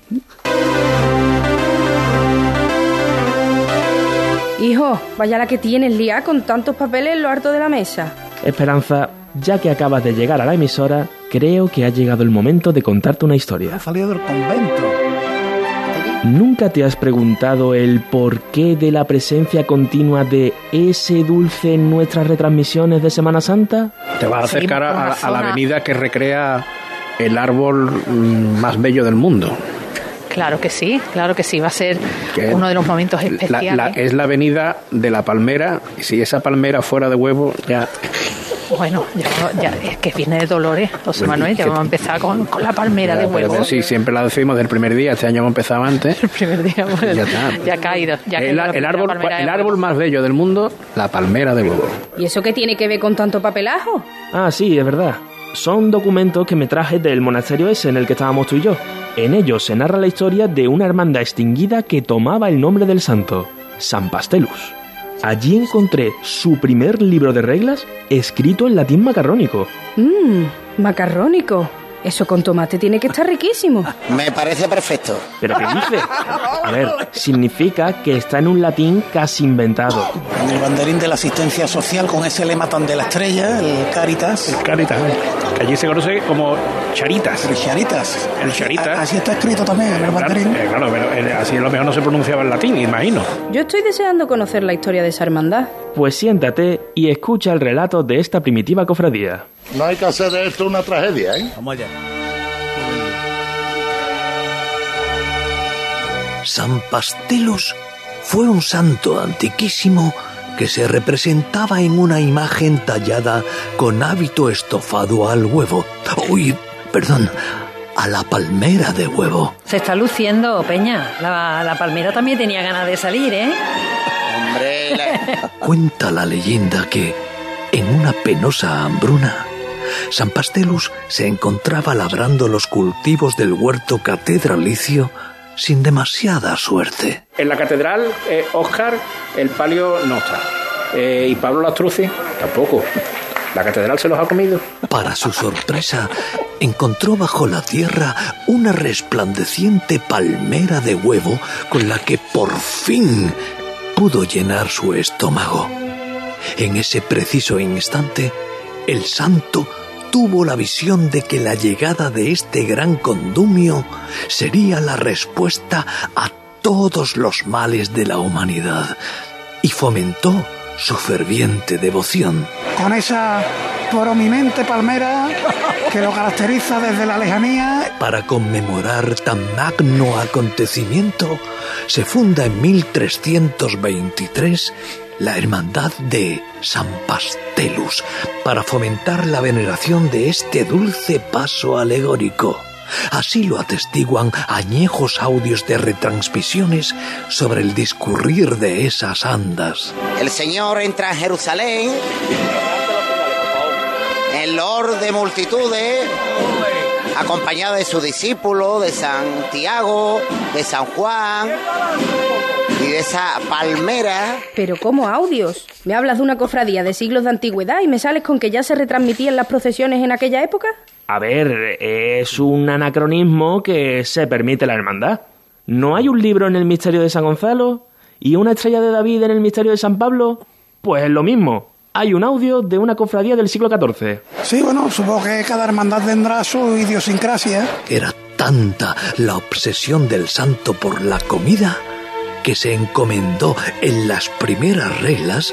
Hijo, vaya la que tienes lía con tantos papeles en lo harto de la mesa.
Esperanza, ya que acabas de llegar a la emisora, creo que ha llegado el momento de contarte una historia.
Ha salido del convento.
¿Nunca te has preguntado el porqué de la presencia continua de ese dulce en nuestras retransmisiones de Semana Santa?
Te vas a acercar a,
la
a la
zona.
avenida que recrea el árbol mm, más bello del mundo.
Claro que sí, claro que sí, va a ser uno de los momentos
La-
especiales.
la- es la avenida de la palmera. Y si esa palmera fuera de huevo, ya.
Bueno, ya, ya- es que viene de Dolores, José Manuel, ya vamos a empezar con, con la palmera de
Pero
huevos.
Sí, siempre la decimos del primer día. Este año hemos empezado antes.
El primer día, bueno,
Ya está.
ya ha caído. Ya
el,
caído
árbol, el árbol más bello del mundo, la palmera de huevo.
¿Y eso qué tiene que ver con tanto papelajo?
Ah, sí, es verdad. Son documentos que me traje del monasterio ese en el que estábamos tú y yo. En ellos se narra la historia de una hermandad extinguida que tomaba el nombre del santo, San Pastelus. Allí encontré su primer libro de reglas escrito en latín macarrónico.
Mmm, macarrónico. Eso con tomate tiene que estar riquísimo.
Me parece perfecto.
¿Pero qué dice? A ver, significa que está en un latín casi inventado.
En el banderín de la asistencia social con ese lema tan de la estrella, el Caritas.
Caritas, que allí se conoce como charitas.
El Charitas.
El Charitas.
Así está escrito también en el
Claro,
banderín.
eh, claro, pero eh, así a lo mejor no se pronunciaba en latín, imagino.
Yo estoy deseando conocer la historia de esa hermandad.
Pues siéntate y escucha el relato de esta primitiva cofradía.
No hay que hacer de esto una tragedia, ¿eh?
Vamos allá.
San Pastelus fue un santo antiquísimo que se representaba en una imagen tallada con hábito estofado al huevo. Uy, perdón, a la palmera de huevo.
Se está luciendo, Peña. La, la palmera también tenía ganas de salir, ¿eh?
Hombre, la- [LAUGHS]
Cuenta la leyenda que, en una penosa hambruna, San Pastelus se encontraba labrando los cultivos del huerto catedralicio sin demasiada suerte.
En la catedral, eh, Oscar, el palio no está. Eh, y Pablo Lastrucci, tampoco. La catedral se los ha comido.
Para su sorpresa, encontró bajo la tierra una resplandeciente palmera de huevo con la que por fin pudo llenar su estómago. En ese preciso instante, el santo tuvo la visión de que la llegada de este gran condumio sería la respuesta a todos los males de la humanidad y fomentó su ferviente devoción.
Con esa prominente palmera que lo caracteriza desde la lejanía.
Para conmemorar tan magno acontecimiento, se funda en 1323 la Hermandad de San Pastelus para fomentar la veneración de este dulce paso alegórico. Así lo atestiguan añejos audios de retransmisiones sobre el discurrir de esas andas.
El Señor entra en Jerusalén. En Lord de multitudes. Acompañado de sus discípulos, de Santiago, de San Juan y de esa palmera.
Pero ¿cómo audios? ¿Me hablas de una cofradía de siglos de antigüedad y me sales con que ya se retransmitían las procesiones en aquella época?
A ver, es un anacronismo que se permite la hermandad. ¿No hay un libro en el misterio de San Gonzalo? ¿Y una estrella de David en el misterio de San Pablo? Pues es lo mismo. Hay un audio de una cofradía del siglo XIV.
Sí, bueno, supongo que cada hermandad tendrá su idiosincrasia.
Era tanta la obsesión del santo por la comida que se encomendó en las primeras reglas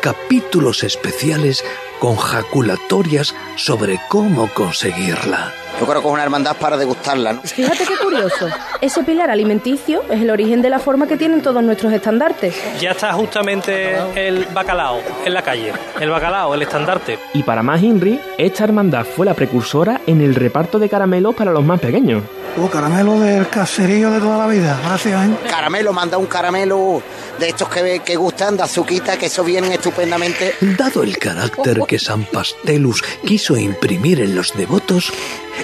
capítulos especiales con jaculatorias sobre cómo conseguirla.
Yo creo que es una hermandad para degustarla, ¿no?
Fíjate qué curioso. Ese pilar alimenticio es el origen de la forma que tienen todos nuestros estandartes.
Ya está justamente el bacalao en la calle. El bacalao, el estandarte.
Y para más Inri, esta hermandad fue la precursora en el reparto de caramelos para los más pequeños.
Oh, caramelo del caserío de toda la vida. Gracias, ¿eh?
Caramelo, manda un caramelo de estos que, que gustan, de azuquita, que eso vienen estupendamente.
Dado el carácter que San Pastelus quiso imprimir en los devotos,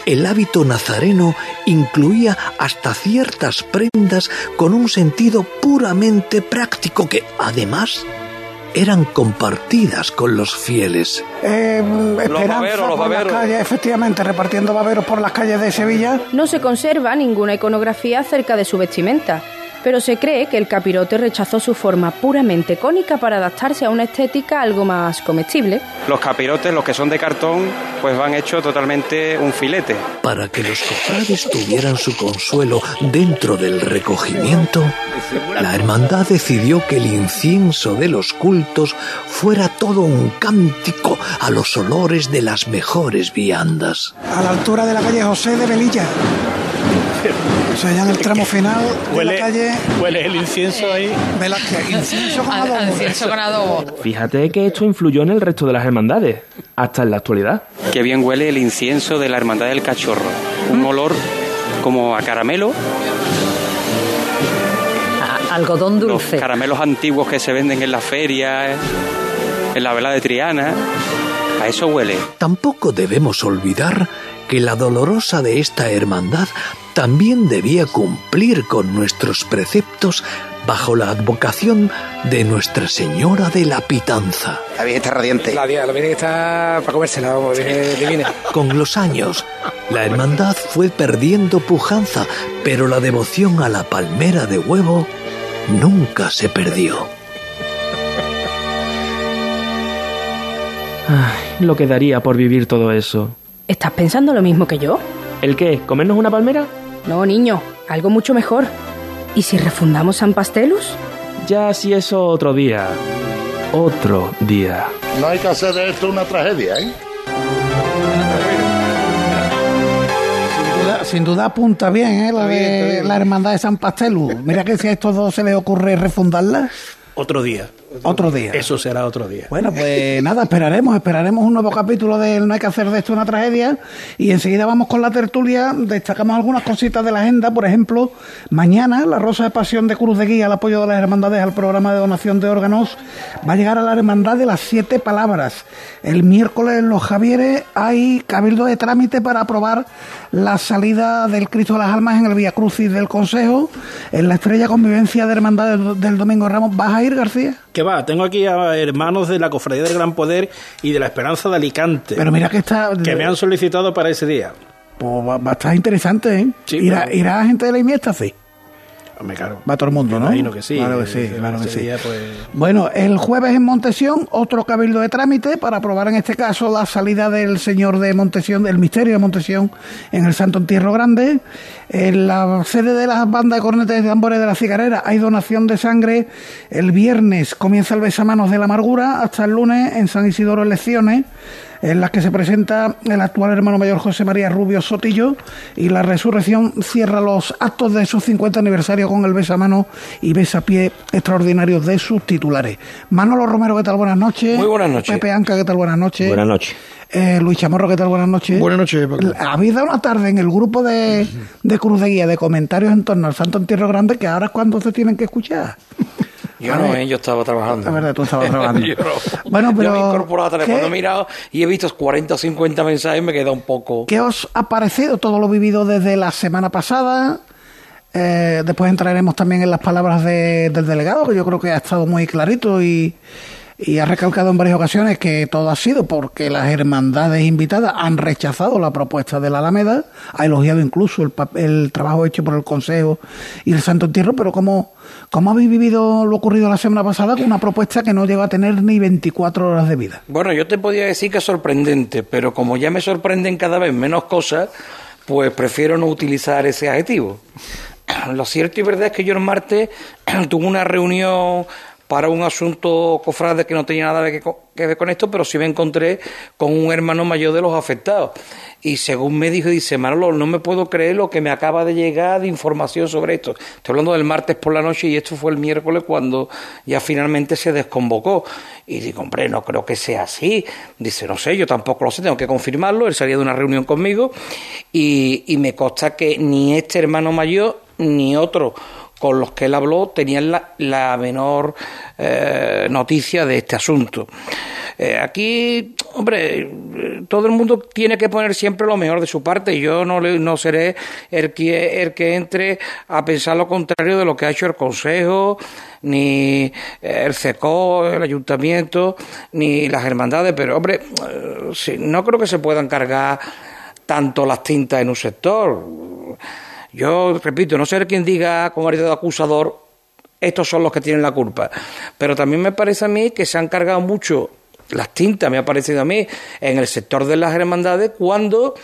el hábito nazareno incluía hasta ciertas prendas con un sentido puramente práctico que, además, eran compartidas con los fieles.
Eh, esperanza
baberos, los
por las
baberos.
calles, efectivamente, repartiendo baberos por las calles de Sevilla.
No se conserva ninguna iconografía acerca de su vestimenta, pero se cree que el capirote rechazó su forma puramente cónica para adaptarse a una estética algo más comestible.
Los capirotes, los que son de cartón, pues van hechos totalmente un filete.
Para que los cofrades tuvieran su consuelo dentro del recogimiento, la hermandad decidió que el incienso de los cultos fuera todo un cántico a los olores de las mejores viandas.
A la altura de la calle José de Velilla. O sea, ya en el tramo final de la calle
Huele el incienso ahí.
Velázquez. Incienso con adobo.
Incienso con adobo.
Fíjate que esto influyó en el resto de las hermandades, hasta en la actualidad.
Qué bien huele el incienso de la Hermandad del Cachorro. Un olor como a caramelo,
A- algodón
los
dulce.
caramelos antiguos que se venden en la feria, en la vela de Triana. A eso huele.
Tampoco debemos olvidar que la dolorosa de esta hermandad también debía cumplir con nuestros preceptos bajo la advocación de Nuestra Señora de la Pitanza.
La Virgen está radiante.
La, la Virgen está para comérsela, vamos, divina. [LAUGHS]
Con los años, la hermandad fue perdiendo pujanza, pero la devoción a la palmera de huevo nunca se perdió.
Ay, lo que daría por vivir todo eso.
¿Estás pensando lo mismo que yo?
¿El qué? ¿Comernos una palmera?
No, niño, algo mucho mejor. ¿Y si refundamos San Pastelus?
Ya si eso otro día. Otro día.
No hay que hacer de esto una tragedia, ¿eh?
Sin duda, sin duda apunta bien, ¿eh? La,
bien,
de
bien.
la hermandad de San Pastelu. Mira que si a estos dos se les ocurre refundarla,
Otro día.
Otro día.
Eso será otro día.
Bueno, pues [LAUGHS] nada, esperaremos, esperaremos un nuevo capítulo de No hay que hacer de esto una tragedia y enseguida vamos con la tertulia, destacamos algunas cositas de la agenda, por ejemplo, mañana la Rosa de Pasión de Cruz de Guía, al apoyo de las hermandades al programa de donación de órganos, va a llegar a la hermandad de las siete palabras. El miércoles en los Javieres hay cabildo de trámite para aprobar la salida del Cristo de las Almas en el Vía Crucis del Consejo, en la estrella convivencia de hermandades del Domingo Ramos. ¿Vas a ir, García?
¿Qué va? Tengo aquí a hermanos de la Cofradía del Gran Poder y de la Esperanza de Alicante.
Pero mira que está...
que me han solicitado para ese día.
Pues va, a estar interesante, ¿eh?
Sí,
¿Irá,
claro.
¿Irá gente de la Iniesta? Sí. Va todo el mundo, ¿no?
Imagino que sí.
Claro que sí, claro que sí.
día, pues,
Bueno, el jueves en Montesión, otro cabildo de trámite para aprobar en este caso la salida del señor de Montesión, del misterio de Montesión en el Santo Entierro Grande. En la sede de las bandas de cornetes de tambores de la cigarrera hay donación de sangre. El viernes comienza el besamanos de la amargura hasta el lunes en San Isidoro en Lecciones en las que se presenta el actual hermano mayor José María Rubio Sotillo y la resurrección cierra los actos de su 50 aniversario con el besamano y besapié extraordinarios de sus titulares. Manolo Romero, ¿qué tal? Buenas noches.
Muy buenas noches.
Pepe Anca, ¿qué tal? Buenas noches.
Buenas noches.
Eh, Luis Chamorro, ¿qué tal? Buenas noches.
Buenas noches, Paco.
Habéis dado una tarde en el grupo de, de Cruz de Guía de comentarios en torno al Santo Entierro Grande que ahora es cuando se tienen que escuchar.
Yo no, eh, yo estaba trabajando.
La verdad, tú estabas trabajando. [LAUGHS]
Yo no.
Bueno, pero,
Yo me he incorporado a teléfono,
¿qué?
he mirado y he visto 40 o 50 mensajes me he quedado un poco...
¿Qué os ha parecido todo lo vivido desde la semana pasada? Eh, después entraremos también en las palabras de- del delegado, que yo creo que ha estado muy clarito y, y ha recalcado en varias ocasiones que todo ha sido porque las hermandades invitadas han rechazado la propuesta de la Alameda, ha elogiado incluso el, el trabajo hecho por el Consejo y el Santo Entierro, pero ¿cómo, ¿cómo habéis vivido lo ocurrido la semana pasada con una propuesta que no llegó a tener ni 24 horas de vida?
Bueno, yo te podía decir que es sorprendente, pero como ya me sorprenden cada vez menos cosas, pues prefiero no utilizar ese adjetivo. [CLEARS THROAT] Lo cierto y verdad es que yo el martes [CLEARS THROAT] tuve una reunión para un asunto cofrade que no tenía nada que que ver con esto, pero sí me encontré con un hermano mayor de los afectados. Y según me dijo, dice, Manolo, no me puedo creer lo que me acaba de llegar de información sobre esto. Estoy hablando del martes por la noche y esto fue el miércoles cuando ya finalmente se desconvocó. Y digo, hombre, no creo que sea así. Dice, no sé, yo tampoco lo sé, tengo que confirmarlo. Él salía de una reunión conmigo y, y me consta que ni este hermano mayor ni otro con los que él habló tenían la, la menor eh, noticia de este asunto. Eh, aquí, hombre, eh, todo el mundo tiene que poner siempre lo mejor de su parte. Yo no, le- no seré el que, el que entre a pensar lo contrario de lo que ha hecho el Consejo, ni el CECO, el Ayuntamiento, ni las hermandades. Pero, hombre, eh, no creo que se puedan cargar tanto las tintas en un sector. Yo repito, no sé quién diga como marido acusador, estos son los que tienen la culpa. Pero también me parece a mí que se han cargado mucho las tintas, me ha parecido a mí, en el sector de las hermandades, cuando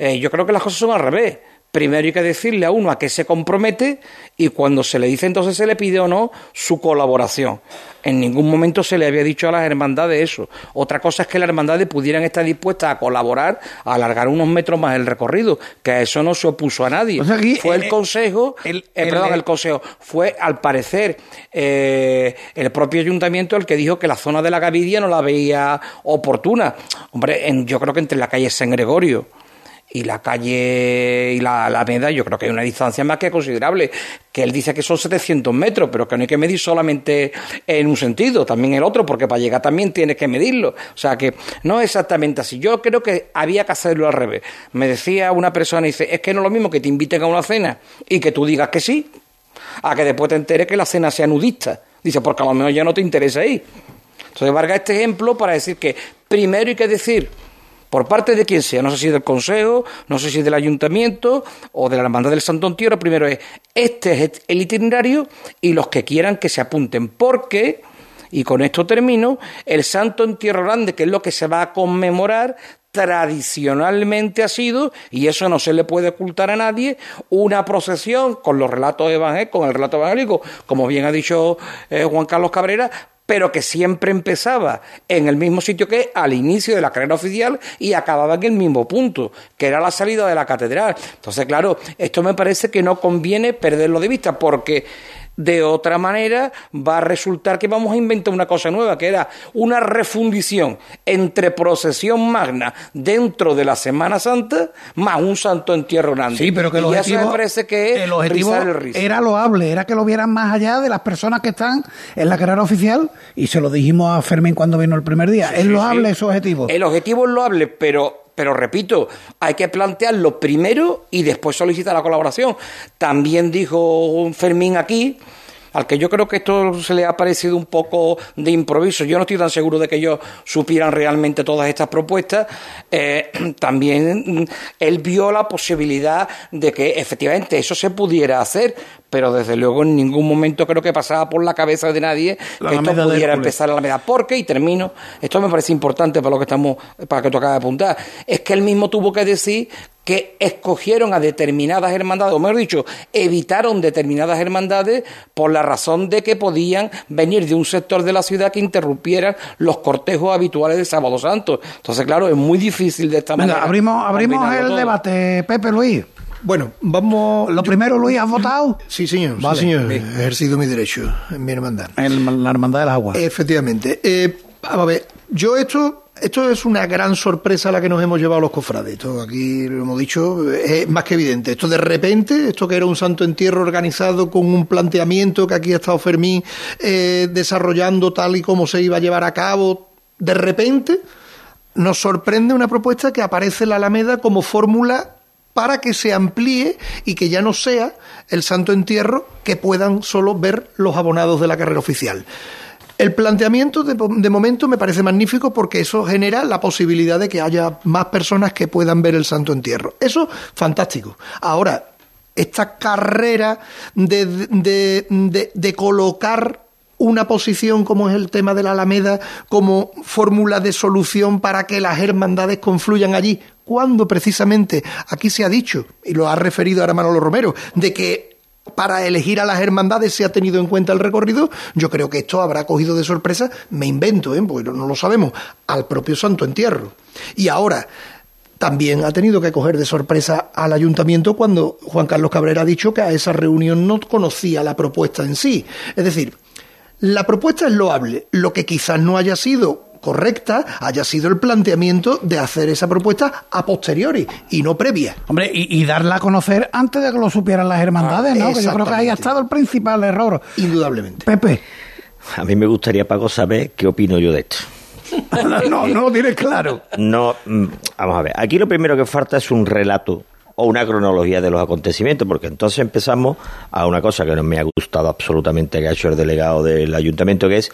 eh, yo creo que las cosas son al revés. Primero hay que decirle a uno a qué se compromete y cuando se le dice entonces se le pide o no su colaboración. En ningún momento se le había dicho a las hermandades eso. Otra cosa es que las hermandades pudieran estar dispuestas a colaborar, a alargar unos metros más el recorrido, que a eso no se opuso a nadie. fue el, consejo, eh, perdón, el consejo, fue al parecer eh, el propio ayuntamiento el que dijo que la zona de la Gavidia no la veía oportuna. Hombre, en- yo creo que entre la calle San Gregorio y la calle y la Alameda, yo creo que hay una distancia más que considerable. Que él dice que son 700 metros, pero que no hay que medir solamente en un sentido, también el otro, porque para llegar también tienes que medirlo. O sea que no es exactamente así. Yo creo que había que hacerlo al revés. Me decía una persona, dice, es que no es lo mismo que te inviten a una cena y que tú digas que sí, a que después te enteres que la cena sea nudista. Dice, porque a lo mejor ya no te interesa ir. Entonces, valga este ejemplo para decir que primero hay que decir por parte de quien sea, no sé si del Consejo, no sé si del Ayuntamiento o de la Hermandad del Santo Entierro, primero es, este es el itinerario y los que quieran que se apunten, porque, y con esto termino, el Santo Entierro Grande, que es lo que se va a conmemorar, tradicionalmente ha sido, y eso no se le puede ocultar a nadie, una procesión con los relatos evangélicos, con el relato evangélico, como bien ha dicho eh, Juan Carlos Cabrera, pero que siempre empezaba en el mismo sitio que al inicio de la carrera oficial y acababa en el mismo punto, que era la salida de la catedral. Entonces, claro, esto me parece que no conviene perderlo de vista, porque de otra manera va a resultar que vamos a inventar una cosa nueva, que era una refundición entre procesión magna dentro de la Semana Santa más un santo entierro grande.
Sí, pero que el
y eso
objetivo,
me parece que es
el objetivo
el rizo.
era loable, era que lo vieran más allá de las personas que están en la carrera oficial y se lo dijimos a Fermín cuando vino el primer día. es
sí,
loable
sí.
ese objetivo.
El objetivo es loable, pero, pero repito, hay que plantearlo primero y después solicitar la colaboración. También dijo Fermín aquí, al que yo creo que esto se le ha parecido un poco de improviso. Yo no estoy tan seguro de que ellos supieran realmente todas estas propuestas. Eh, [CLEARS THROAT] también él vio la posibilidad de que efectivamente eso se pudiera hacer, pero desde luego en ningún momento creo que pasaba por la cabeza de nadie
La
que esto pudiera empezar a la Alameda. Porque, y termino, esto me parece importante para lo que estamos, para que tú acabas de apuntar, es que él mismo tuvo que decir que escogieron a determinadas hermandades, o mejor dicho, evitaron determinadas hermandades por la razón de que podían venir de un sector de la ciudad que interrumpieran los cortejos habituales de Sábado Santo. Entonces, claro, es muy difícil de esta
Venga,
manera.
abrimos, abrimos el
todo.
debate, Pepe Luis.
Bueno, vamos.
Lo primero, Luis, ¿has votado?
Sí, señor.
Vale.
Sí, señor.
Bien.
He ejercido mi derecho en mi hermandad.
En la Hermandad del Agua.
Efectivamente. Eh, vamos a ver, yo esto, esto es una gran sorpresa a la que nos hemos llevado los cofrades. Esto aquí lo hemos dicho, es más que evidente. Esto de repente, esto que era un santo entierro organizado con un planteamiento que aquí ha estado Fermín eh, desarrollando tal y como se iba a llevar a cabo, de repente nos sorprende una propuesta que aparece en la Alameda como fórmula para que se amplíe y que ya no sea el santo entierro que puedan solo ver los abonados de la carrera oficial. El planteamiento de, momento me parece magnífico porque eso genera la posibilidad de que haya más personas que puedan ver el santo entierro. Eso, fantástico. Ahora, esta carrera de, de, de colocar una posición como es el tema de la Alameda como fórmula de solución para que las hermandades confluyan allí, cuando precisamente aquí se ha dicho, y lo ha referido ahora Manolo Romero, de que para elegir a las hermandades se ha tenido en cuenta el recorrido, yo creo que esto habrá cogido de sorpresa, me invento, ¿eh? porque no lo sabemos, al propio Santo Entierro. Y ahora, también ha tenido que coger de sorpresa al ayuntamiento cuando Juan Carlos Cabrera ha dicho que a esa reunión no conocía la propuesta en sí. Es decir, la propuesta es loable, lo que quizás no haya sido correcta haya sido el planteamiento de hacer esa propuesta a posteriori y no previa.
Hombre, y, darla a conocer antes de que lo supieran las hermandades, ¿no? Que yo creo que ahí ha estado el principal error.
Indudablemente.
Pepe.
A mí me gustaría, Paco, saber qué opino yo de esto. [LAUGHS]
no, no lo tienes claro.
No, mm, vamos a ver. Aquí lo primero que falta es un relato o una cronología de los acontecimientos, porque entonces empezamos a una cosa que no me ha gustado absolutamente que ha hecho el delegado del ayuntamiento, que es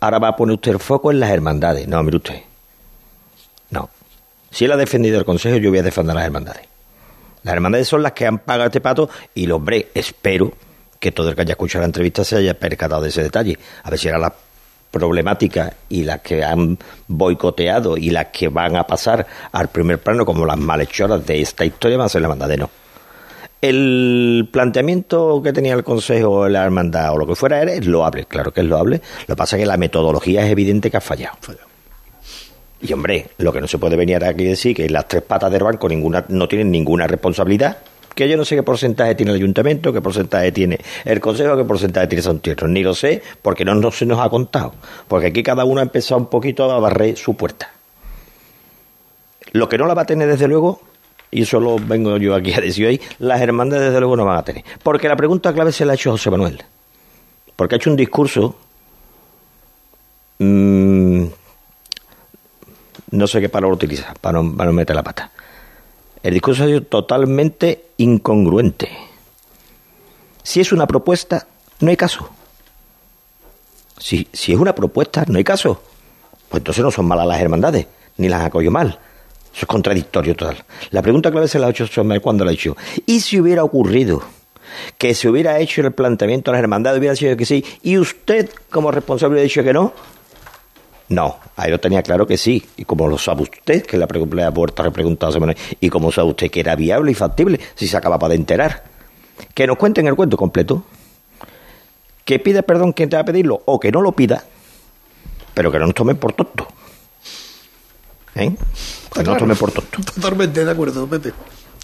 ahora va a poner usted el foco en las hermandades. No, mire usted. No. Si él ha defendido el Consejo, yo voy a defender las hermandades. Las hermandades son las que han pagado este pato y, lo hombre, espero que todo el que haya escuchado la entrevista se haya percatado de ese detalle. A ver si era la problemática y las que han boicoteado y las que van a pasar al primer plano como las malhechoras de esta historia van a ser la hermandad no. El planteamiento que tenía el Consejo la Hermandad o lo que fuera es loable, claro que es loable. Lo que pasa es que la metodología es evidente que ha fallado. Y hombre, lo que no se puede venir aquí a decir que las tres patas del banco ninguna, no tienen ninguna responsabilidad, que yo no sé qué porcentaje tiene el ayuntamiento, qué porcentaje tiene el consejo, qué porcentaje tiene San Tierno. Ni lo sé, porque no, no se nos ha contado. Porque aquí cada uno ha empezado un poquito a barrer su puerta. Lo que no la va a tener, desde luego, y eso lo vengo yo aquí a decir hoy, las hermandades desde luego no van a tener. Porque la pregunta clave se la ha hecho José Manuel. Porque ha hecho un discurso, mm, no sé qué palabra utiliza, para no, para no meter la pata. El discurso ha sido totalmente incongruente. Si es una propuesta, no hay caso. Si, si es una propuesta, no hay caso. Pues entonces no son malas las hermandades, ni las acogió mal. Eso es contradictorio total. La pregunta clave se la ha hecho cuando la ha hecho. ¿Y si hubiera ocurrido que se hubiera hecho el planteamiento a las hermandades, hubiera sido que sí, y usted como responsable hubiera dicho que no? No, ahí lo tenía claro que sí. Y como lo sabe usted, que la, le ha vuelto a preguntado y como sabe usted que era viable y factible, si se acababa de enterar. Que nos cuenten el cuento completo. Que pida perdón quien te va a pedirlo o que no lo pida, pero que no nos tomen por tonto. ¿Eh? Que no nos tomen por tonto.
Totalmente de acuerdo, Pepe.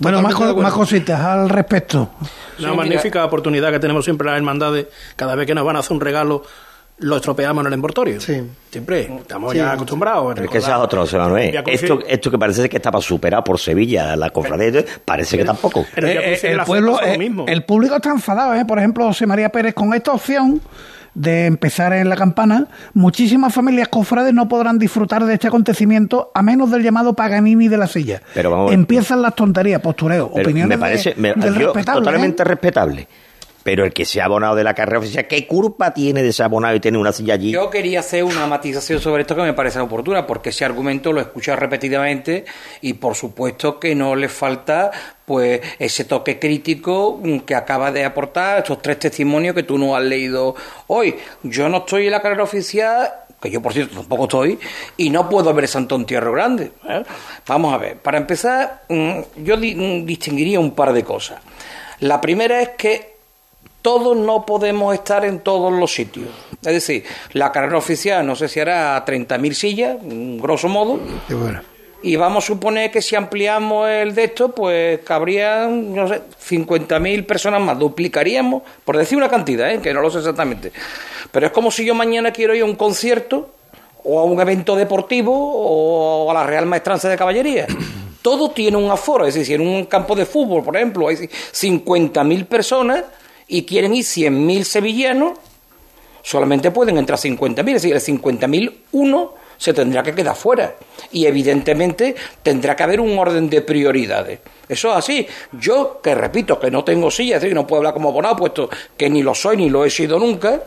Bueno, más, más, cositas al respecto.
Una magnífica oportunidad que tenemos siempre las hermandades, cada vez que nos van a hacer un regalo lo estropeamos en el envoltorio. Sí. Siempre, estamos ya acostumbrados.
Pero es que esa es otra, Esto, esto que parece que estaba superado por Sevilla, la cofradía, parece que tampoco.
Eh, el, pueblo, eh, el público está enfadado, ¿eh? Por ejemplo, José María Pérez, con esta opción de empezar en la campana, muchísimas familias cofrades no podrán disfrutar de este acontecimiento a menos del llamado Paganini de la silla. Pero Empiezan las tonterías, postureo, opiniones
me parece, totalmente respetable pero el que se ha abonado de la carrera oficial, ¿qué culpa tiene de ser abonado y tener una silla allí?
Yo quería hacer una matización sobre esto que me parece oportuna, porque ese argumento lo he repetidamente y por supuesto que no le falta pues ese toque crítico que acaba de aportar estos tres testimonios que tú no has leído hoy. Yo no estoy en la carrera oficial que yo por cierto tampoco estoy, y no puedo ver Santo Entierro Grande. ¿eh? Vamos a ver, para empezar, mm, yo mm, distinguiría un par de cosas. La primera es que todos no podemos estar en todos los sitios. Es decir, la carrera oficial no sé si hará 30.000 sillas, grosso modo. Y vamos a suponer que si ampliamos el de esto, pues cabrían, no sé, 50.000 personas más. Duplicaríamos, por decir una cantidad, ¿eh? que no lo sé exactamente. Pero es como si yo mañana quiero ir a un concierto o a un evento deportivo o a la Real Maestranza de Caballería. Todo tiene un aforo. Es decir, si en un campo de fútbol, por ejemplo, hay 50.000 personas y quieren ir 100.000 sevillanos, solamente pueden entrar 50.000, es decir, el 50.000 uno se tendrá que quedar fuera. Y evidentemente tendrá que haber un orden de prioridades. Eso es así. Yo, que repito, que no tengo silla, es decir, no puedo hablar como abonado, puesto que ni lo soy ni lo he sido nunca.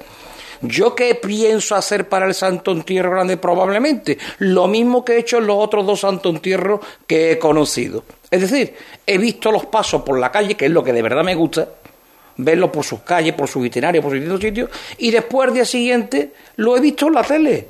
¿Yo qué pienso hacer para el Santo Entierro Grande? Probablemente lo mismo que he hecho en los otros dos Santo Entierros que he conocido. Es decir, he visto los pasos por la calle, que es lo que de verdad me gusta, verlo por sus calles, por sus itinerarios, por sus distintos sitios, y después al día siguiente lo he visto en la tele.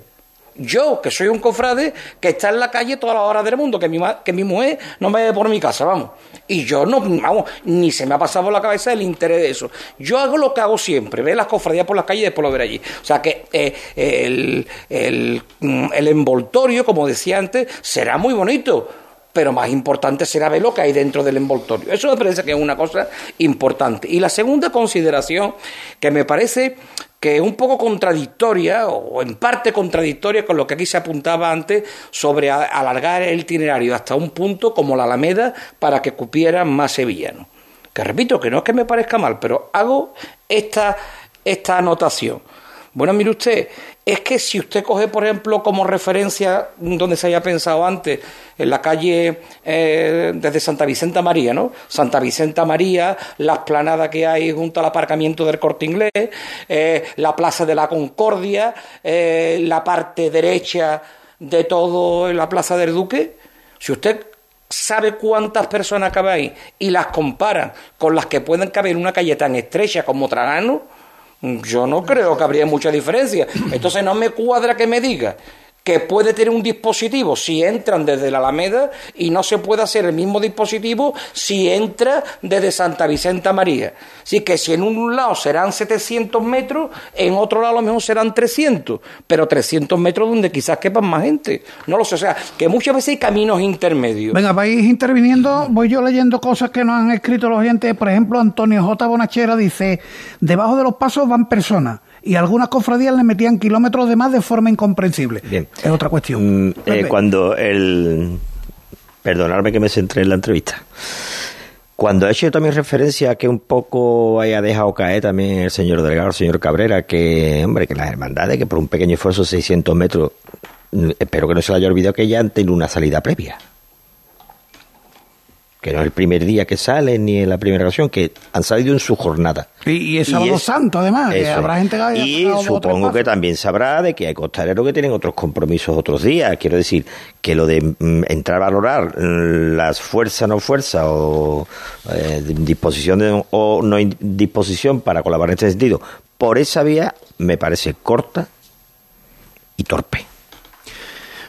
Yo, que soy un cofrade, que está en la calle todas las horas del mundo, que mi, que mi mujer no me ve por mi casa, vamos. Y yo no, vamos, ni se me ha pasado por la cabeza el interés de eso. Yo hago lo que hago siempre, ver las cofradías por las calles y después lo ver allí. O sea que eh, el, mm, el envoltorio, como decía antes, será muy bonito pero más importante será ver lo que hay dentro del envoltorio. Eso me parece que es una cosa importante. Y la segunda consideración, que me parece que es un poco contradictoria, o en parte contradictoria con lo que aquí se apuntaba antes, sobre alargar el itinerario hasta un punto como la Alameda para que cupieran más sevillanos. Que repito, que no es que me parezca mal, pero hago esta, esta anotación. Bueno, mire usted, es que si usted coge, por ejemplo, como referencia donde se haya pensado antes, en la calle eh, desde Santa Vicenta María, ¿no? Santa Vicenta María, la esplanada que hay junto al aparcamiento del Corte Inglés, eh, la Plaza de la Concordia, eh, la parte derecha de todo la Plaza del Duque. Si usted sabe cuántas personas caben ahí y las comparan con las que pueden caber en una calle tan estrecha como Tragano, yo no creo que habría mucha diferencia. Entonces no me cuadra que me diga que puede tener un dispositivo si entran desde la Alameda y no se puede hacer el mismo dispositivo si entra desde Santa Vicenta María. Así que si en un lado serán 700 metros, en otro lado a lo mejor serán 300, pero 300 metros donde quizás quepan más gente. No lo sé, o sea, que muchas veces hay caminos intermedios.
Venga, vais interviniendo, voy yo leyendo cosas que nos han escrito los oyentes. Por ejemplo, Antonio J. Bonachera dice, debajo de los pasos van personas y algunas cofradías le metían kilómetros de más de forma incomprensible.
Bien.
Es otra cuestión.
Mm, eh, cuando el. Perdonadme que me centré en la entrevista. Cuando he hecho también referencia a que un poco haya dejado caer también el señor Delgado, el señor Cabrera, que, hombre, que las hermandades, que por un pequeño esfuerzo de 600 metros, mm, espero que no se le haya olvidado que ya han tenido una salida previa. Que no es el primer día que salen ni en la primera ocasión, que han salido en su jornada.
Y, y es sábado santo, además, que habrá gente que haya
Y supongo que también sabrá de que hay costaleros que tienen otros compromisos otros días. Quiero decir, que lo de mm, entrar a valorar mm, las fuerzas, no fuerzas, o eh, disposición de- o no disposición para colaborar en este sentido, por esa vía me parece corta y torpe.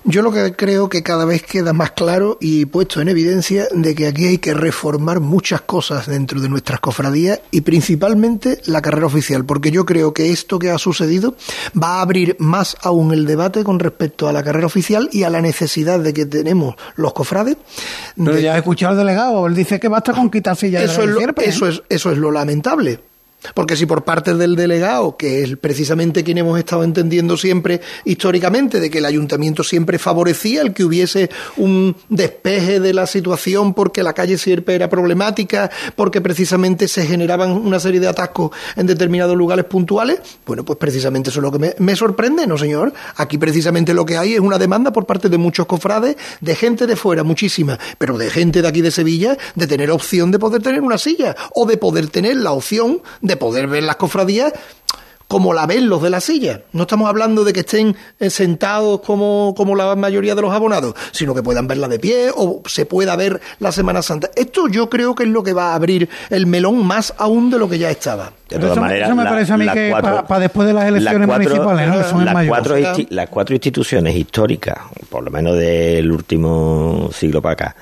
Yo lo que creo que cada vez queda más claro y puesto en evidencia de que aquí hay que reformar muchas cosas dentro de nuestras cofradías y principalmente la carrera oficial, porque yo creo que esto que ha sucedido va a abrir más aún el debate con respecto a la carrera oficial y a la necesidad de que tenemos los cofrades.
Pero
de-
ya he escuchado al delegado, él dice que basta con quitar sillas
eso
de
es, lo,
¿eh?
eso, es, eso es lo lamentable. Porque si por parte del delegado, que es precisamente quien hemos estado entendiendo siempre históricamente, de que el ayuntamiento siempre favorecía el que hubiese un despeje de la situación porque la calle Sierpe era problemática, porque precisamente se generaban una serie de atascos en determinados lugares puntuales, bueno, pues precisamente eso es lo que me, me sorprende, ¿no, señor? Aquí precisamente lo que hay es una demanda por parte de muchos cofrades, de gente de fuera, muchísima, pero de gente de aquí de Sevilla, de tener opción de poder tener una silla, o de poder tener la opción de poder ver las cofradías como la ven los de la silla. No estamos hablando de que estén eh, sentados como, como la mayoría de los abonados, sino que puedan verla de pie o se pueda ver la Semana Santa. Esto yo creo que es lo que va a abrir el melón más aún de lo que ya estaba.
De todas
Eso-
maneras,
eso me
la-
parece a mí que para después de las elecciones
cuatro-
municipales, ¿no? Que son
las, cuatro las cuatro instituciones históricas, por lo menos del último siglo para acá,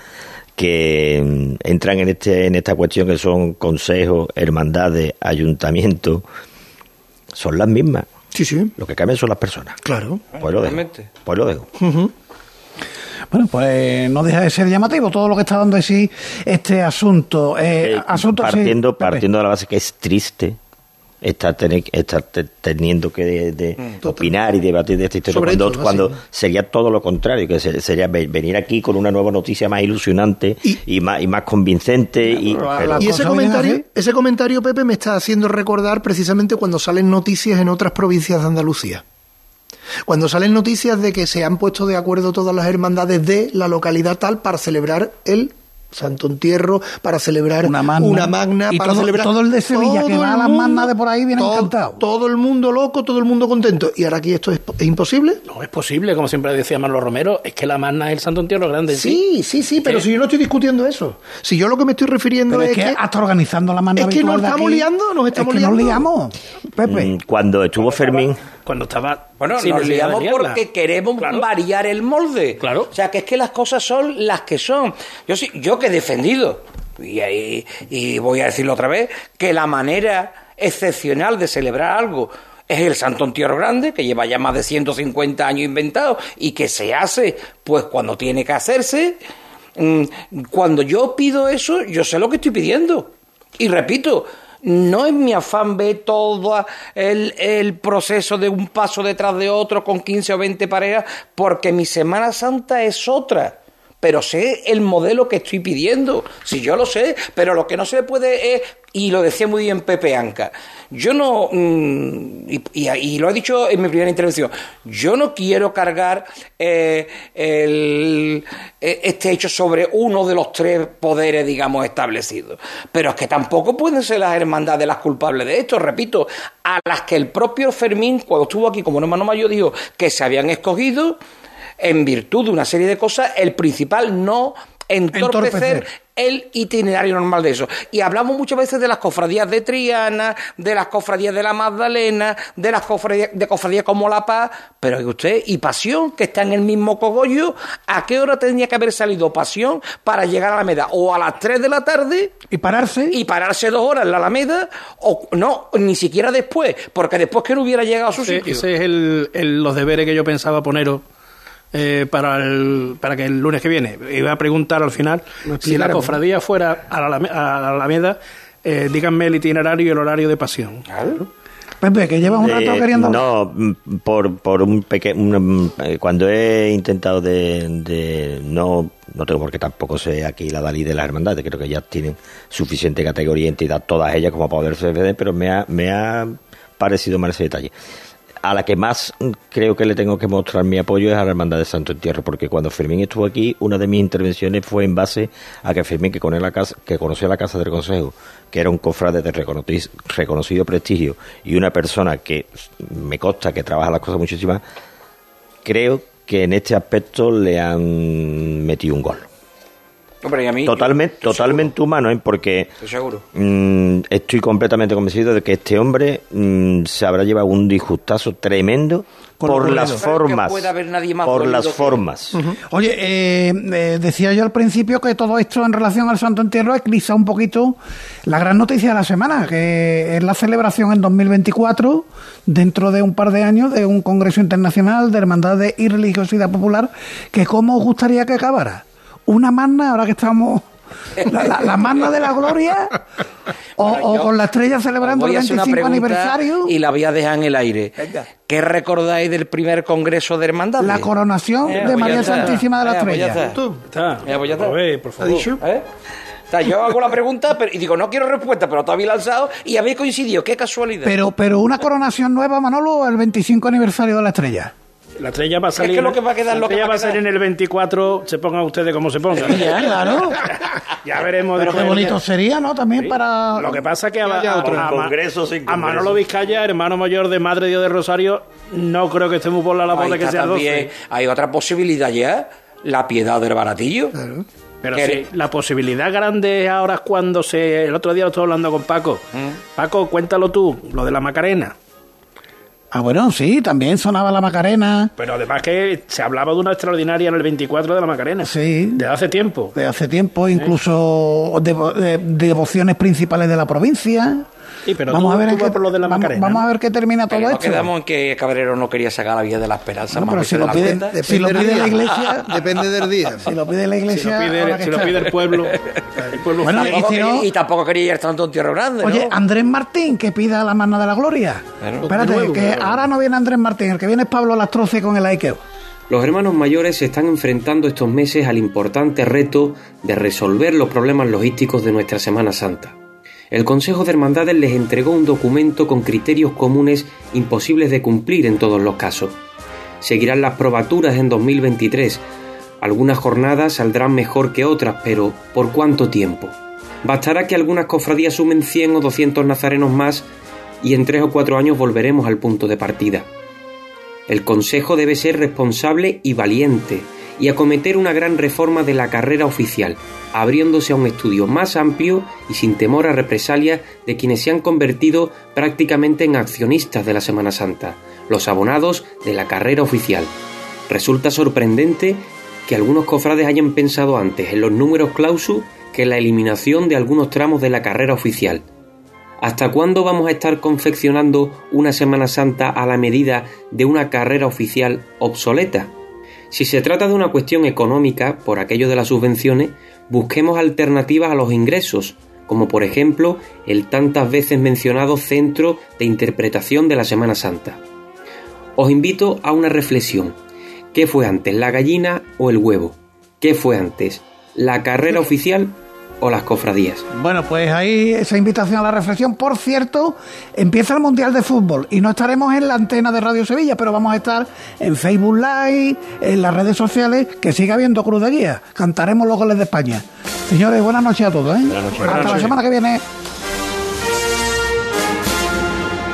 que mm, entran en este en esta cuestión que son consejos, hermandades, ayuntamientos, son las mismas.
Sí, sí.
Lo que cambian son las personas.
Claro.
Pues lo dejo. Pues lo dejo.
Bueno, pues no deja de ser llamativo todo lo que está dando de sí este asunto. Eh,
Eh,
asunto
partiendo, partiendo de la base que es triste estar, tener- estar te- teniendo que de- de opinar y debatir de esta historia
Sobre
cuando, sería todo lo contrario, que se- sería ve- venir aquí con una nueva noticia más ilusionante y, más, y más convincente. Y, pero-
Y ese comentario, ese comentario, Pepe, me está haciendo recordar precisamente cuando salen noticias en otras provincias de Andalucía. Cuando salen noticias de que se han puesto de acuerdo todas las hermandades de la localidad tal para celebrar el Santo Entierro, para celebrar una magna,
Y
para
todo-
celebrar
todo el de Sevilla, que
todo
va a
el
las
mundo-
magnas de por ahí, viene
todo,
encantado.
Todo el mundo loco, todo el mundo contento. ¿Y ahora aquí esto es, es imposible?
No es posible, como siempre decía Manolo Romero, es que la magna es el Santo Entierro grande.
Sí, sí, sí, pero si yo no estoy discutiendo eso. Si yo lo que me estoy refiriendo es,
es que hasta organizando la magna
es que nos estamos
aquí,
liando, nos estamos
es que nos
liando.
liamos. Pepe.
Mm, Cuando estuvo Fermín,
Cuando estaba.
Bueno, nos liamos
liarla.
porque queremos variar el molde.
Claro.
O sea, que es que las cosas son las que son. Yo sí, yo que he defendido, y, y voy a decirlo otra vez, que la manera excepcional de celebrar algo es el Santo Entierro Grande, que lleva ya más de 150 años inventado y que se hace pues cuando tiene que hacerse. Mm, Cuando yo pido eso, yo sé lo que estoy pidiendo. Y repito, no es mi afán ver todo el, el proceso de un paso detrás de otro con 15 o 20 parejas, porque mi Semana Santa es otra. Pero sé el modelo que estoy pidiendo, si yo lo sé, pero lo que no se puede es, y lo decía muy bien Pepe Anca, yo no, mm, y, y- lo he dicho en mi primera intervención, yo no quiero cargar eh, el- eh, este hecho sobre uno de los tres poderes, digamos, establecidos. Pero es que tampoco pueden ser las hermandades las culpables de esto, repito, a las que el propio Fermín, cuando estuvo aquí como hermano mayor, dijo que se habían escogido en virtud de una serie de cosas, el principal no entorpecer,
Entorpecer.
el itinerario normal de eso. Y hablamos muchas veces de las cofradías de Triana, de las cofradías de la Magdalena, de las cofradías, de cofradías como La Paz, pero que usted, y Pasión, que está en el mismo cogollo, ¿a qué hora tendría que haber salido Pasión para llegar a la Alameda? O a las 3 de la tarde.
Y pararse.
Y pararse dos horas en la Alameda, o no, ni siquiera después, porque después que no hubiera llegado a su sitio.
ese es el, el- los deberes que yo pensaba poneros eh, para, el, para que el lunes que viene. Iba a preguntar al final si la cofradía fuera a la, a la Alameda, eh, díganme el itinerario y el horario de pasión.
Pepe, que llevas un rato
Eh,
queriendo.
No, por, por un pequeño. cuando he intentado de. de- no, no tengo por qué tampoco sé aquí la Dalí de las hermandades, creo que ya tienen suficiente categoría y entidad todas ellas como para defender, pero me ha, me ha parecido mal ese detalle. A la que más creo que le tengo que mostrar mi apoyo es a la Hermandad de Santo Entierro, porque cuando Fermín estuvo aquí, una de mis intervenciones fue en base a que Fermín, que, conoce la casa, que conocía la Casa del Consejo, que era un cofrade de reconoci- reconocido prestigio y una persona que me consta que trabaja las cosas muchísimas, creo que en este aspecto le han metido un gol.
Hombre, y a mí.
Totalmente, totalmente humano, ¿eh? porque
Estoy seguro.
Mm, estoy completamente convencido de que este hombre mm, se habrá llevado un disgustazo tremendo por las formas.
puede haber nadie más
por las
que
formas.
Oye, eh, eh, decía yo al principio que todo esto en relación al Santo Entierro eclipsa un poquito la gran noticia de la semana, que es la celebración en 2024, dentro de un par de años, de un Congreso Internacional de Hermandades y Religiosidad Popular, que cómo os gustaría que acabara. Una magna, ahora que estamos... La, la- la magna de la gloria o,
Bueno,
o
yo
con la estrella celebrando el
a hacer una
25
pregunta
aniversario
Y la voy a dejar en el aire. ¿Qué recordáis del primer congreso de hermandad?
la coronación
Eh,
de
pues
María. Santísima de la
Eh, pues ya
Estrella
está.
Está.
Eh, pues ya está.
A ver, por favor.
¿Eh? O sea, yo hago la pregunta pero, y digo, no quiero respuesta, pero todavía lanzado y habéis coincidido. Qué casualidad.
pero, pero una coronación nueva, Manolo, el 25 aniversario de la estrella
La estrella va a salir.
que lo que va a quedar,
la
lo que
estrella
va
va
a
a salir en el 24, se pongan ustedes como se pongan.
Ya, claro. [LAUGHS]
ya veremos
Pero qué bonito sería, ¿no? También para...
Lo que pasa es que a,
haya
a-
otro.
a- a-
Congreso sin
a
congreso.
Manolo Vizcaya, hermano mayor de Madre Dios de Rosario, no creo que estemos por la labor de que sea
también,
12.
hay otra posibilidad ya, la piedad del baratillo.
Pero
Que-
sí, la posibilidad grande ahora es cuando se. El otro día lo estuve hablando con Paco.
¿Mm?
Paco, cuéntalo tú, lo de la Macarena.
Ah, bueno, sí, también sonaba la Macarena.
Pero además que se hablaba de una extraordinaria en el 24 de la Macarena.
Sí.
De hace tiempo.
De hace tiempo, incluso devo- de- devociones principales de la provincia.
Sí, pero
vamos
tú-
a ver
tú
qué,
por lo de la
vamos,
Macarena,
vamos
¿no?
a ver qué termina todo
Pero
esto.
quedamos en que Cabrero no quería sacar la vía de la esperanza.
No,
más
pero si lo pide, si lo pide la iglesia, [LAUGHS]
Depende del día.
si lo pide la
Si
iglesia,
lo pide, si lo pide el pueblo. [LAUGHS] El pueblo
Bueno, y si no-
y tampoco quería ir tanto en Tierra Grande.
Oye,
¿no?
Andrés Martín, que pida la mano de la gloria.
Claro.
Espérate,
Nuevo,
que
claro.
ahora no viene Andrés Martín, el que viene es Pablo Lastroce con el Aikeo.
Los hermanos mayores se están enfrentando estos meses al importante reto de resolver los problemas logísticos de nuestra Semana Santa. El Consejo de Hermandades les entregó un documento con criterios comunes imposibles de cumplir en todos los casos. Seguirán las probaturas en 2023. Algunas jornadas saldrán mejor que otras, pero ¿por cuánto tiempo? Bastará que algunas cofradías sumen 100 o 200 nazarenos más y en 3 o 4 años volveremos al punto de partida. El Consejo debe ser responsable y valiente y acometer una gran reforma de la carrera oficial, abriéndose a un estudio más amplio y sin temor a represalias de quienes se han convertido prácticamente en accionistas de la Semana Santa, los abonados de la carrera oficial. Resulta sorprendente que algunos cofrades hayan pensado antes en los números clausus que en la eliminación de algunos tramos de la carrera oficial. ¿Hasta cuándo vamos a estar confeccionando una Semana Santa a la medida de una carrera oficial obsoleta? Si se trata de una cuestión económica, por aquello de las subvenciones, busquemos alternativas a los ingresos, como por ejemplo el tantas veces mencionado Centro de Interpretación de la Semana Santa. Os invito a una reflexión. ¿Qué fue antes, la gallina o el huevo? ¿Qué fue antes, la carrera oficial o las cofradías?
Bueno, pues ahí esa invitación a la reflexión. Por cierto, empieza el Mundial de Fútbol y no estaremos en la antena de Radio Sevilla, pero vamos a estar en Facebook Live, en las redes sociales, que siga habiendo Cruz de Guía. Cantaremos los goles de España. Señores, buenas noches a todos. ¿eh?
Buenas noches.
Hasta
Buenas
la
noches.
semana que viene.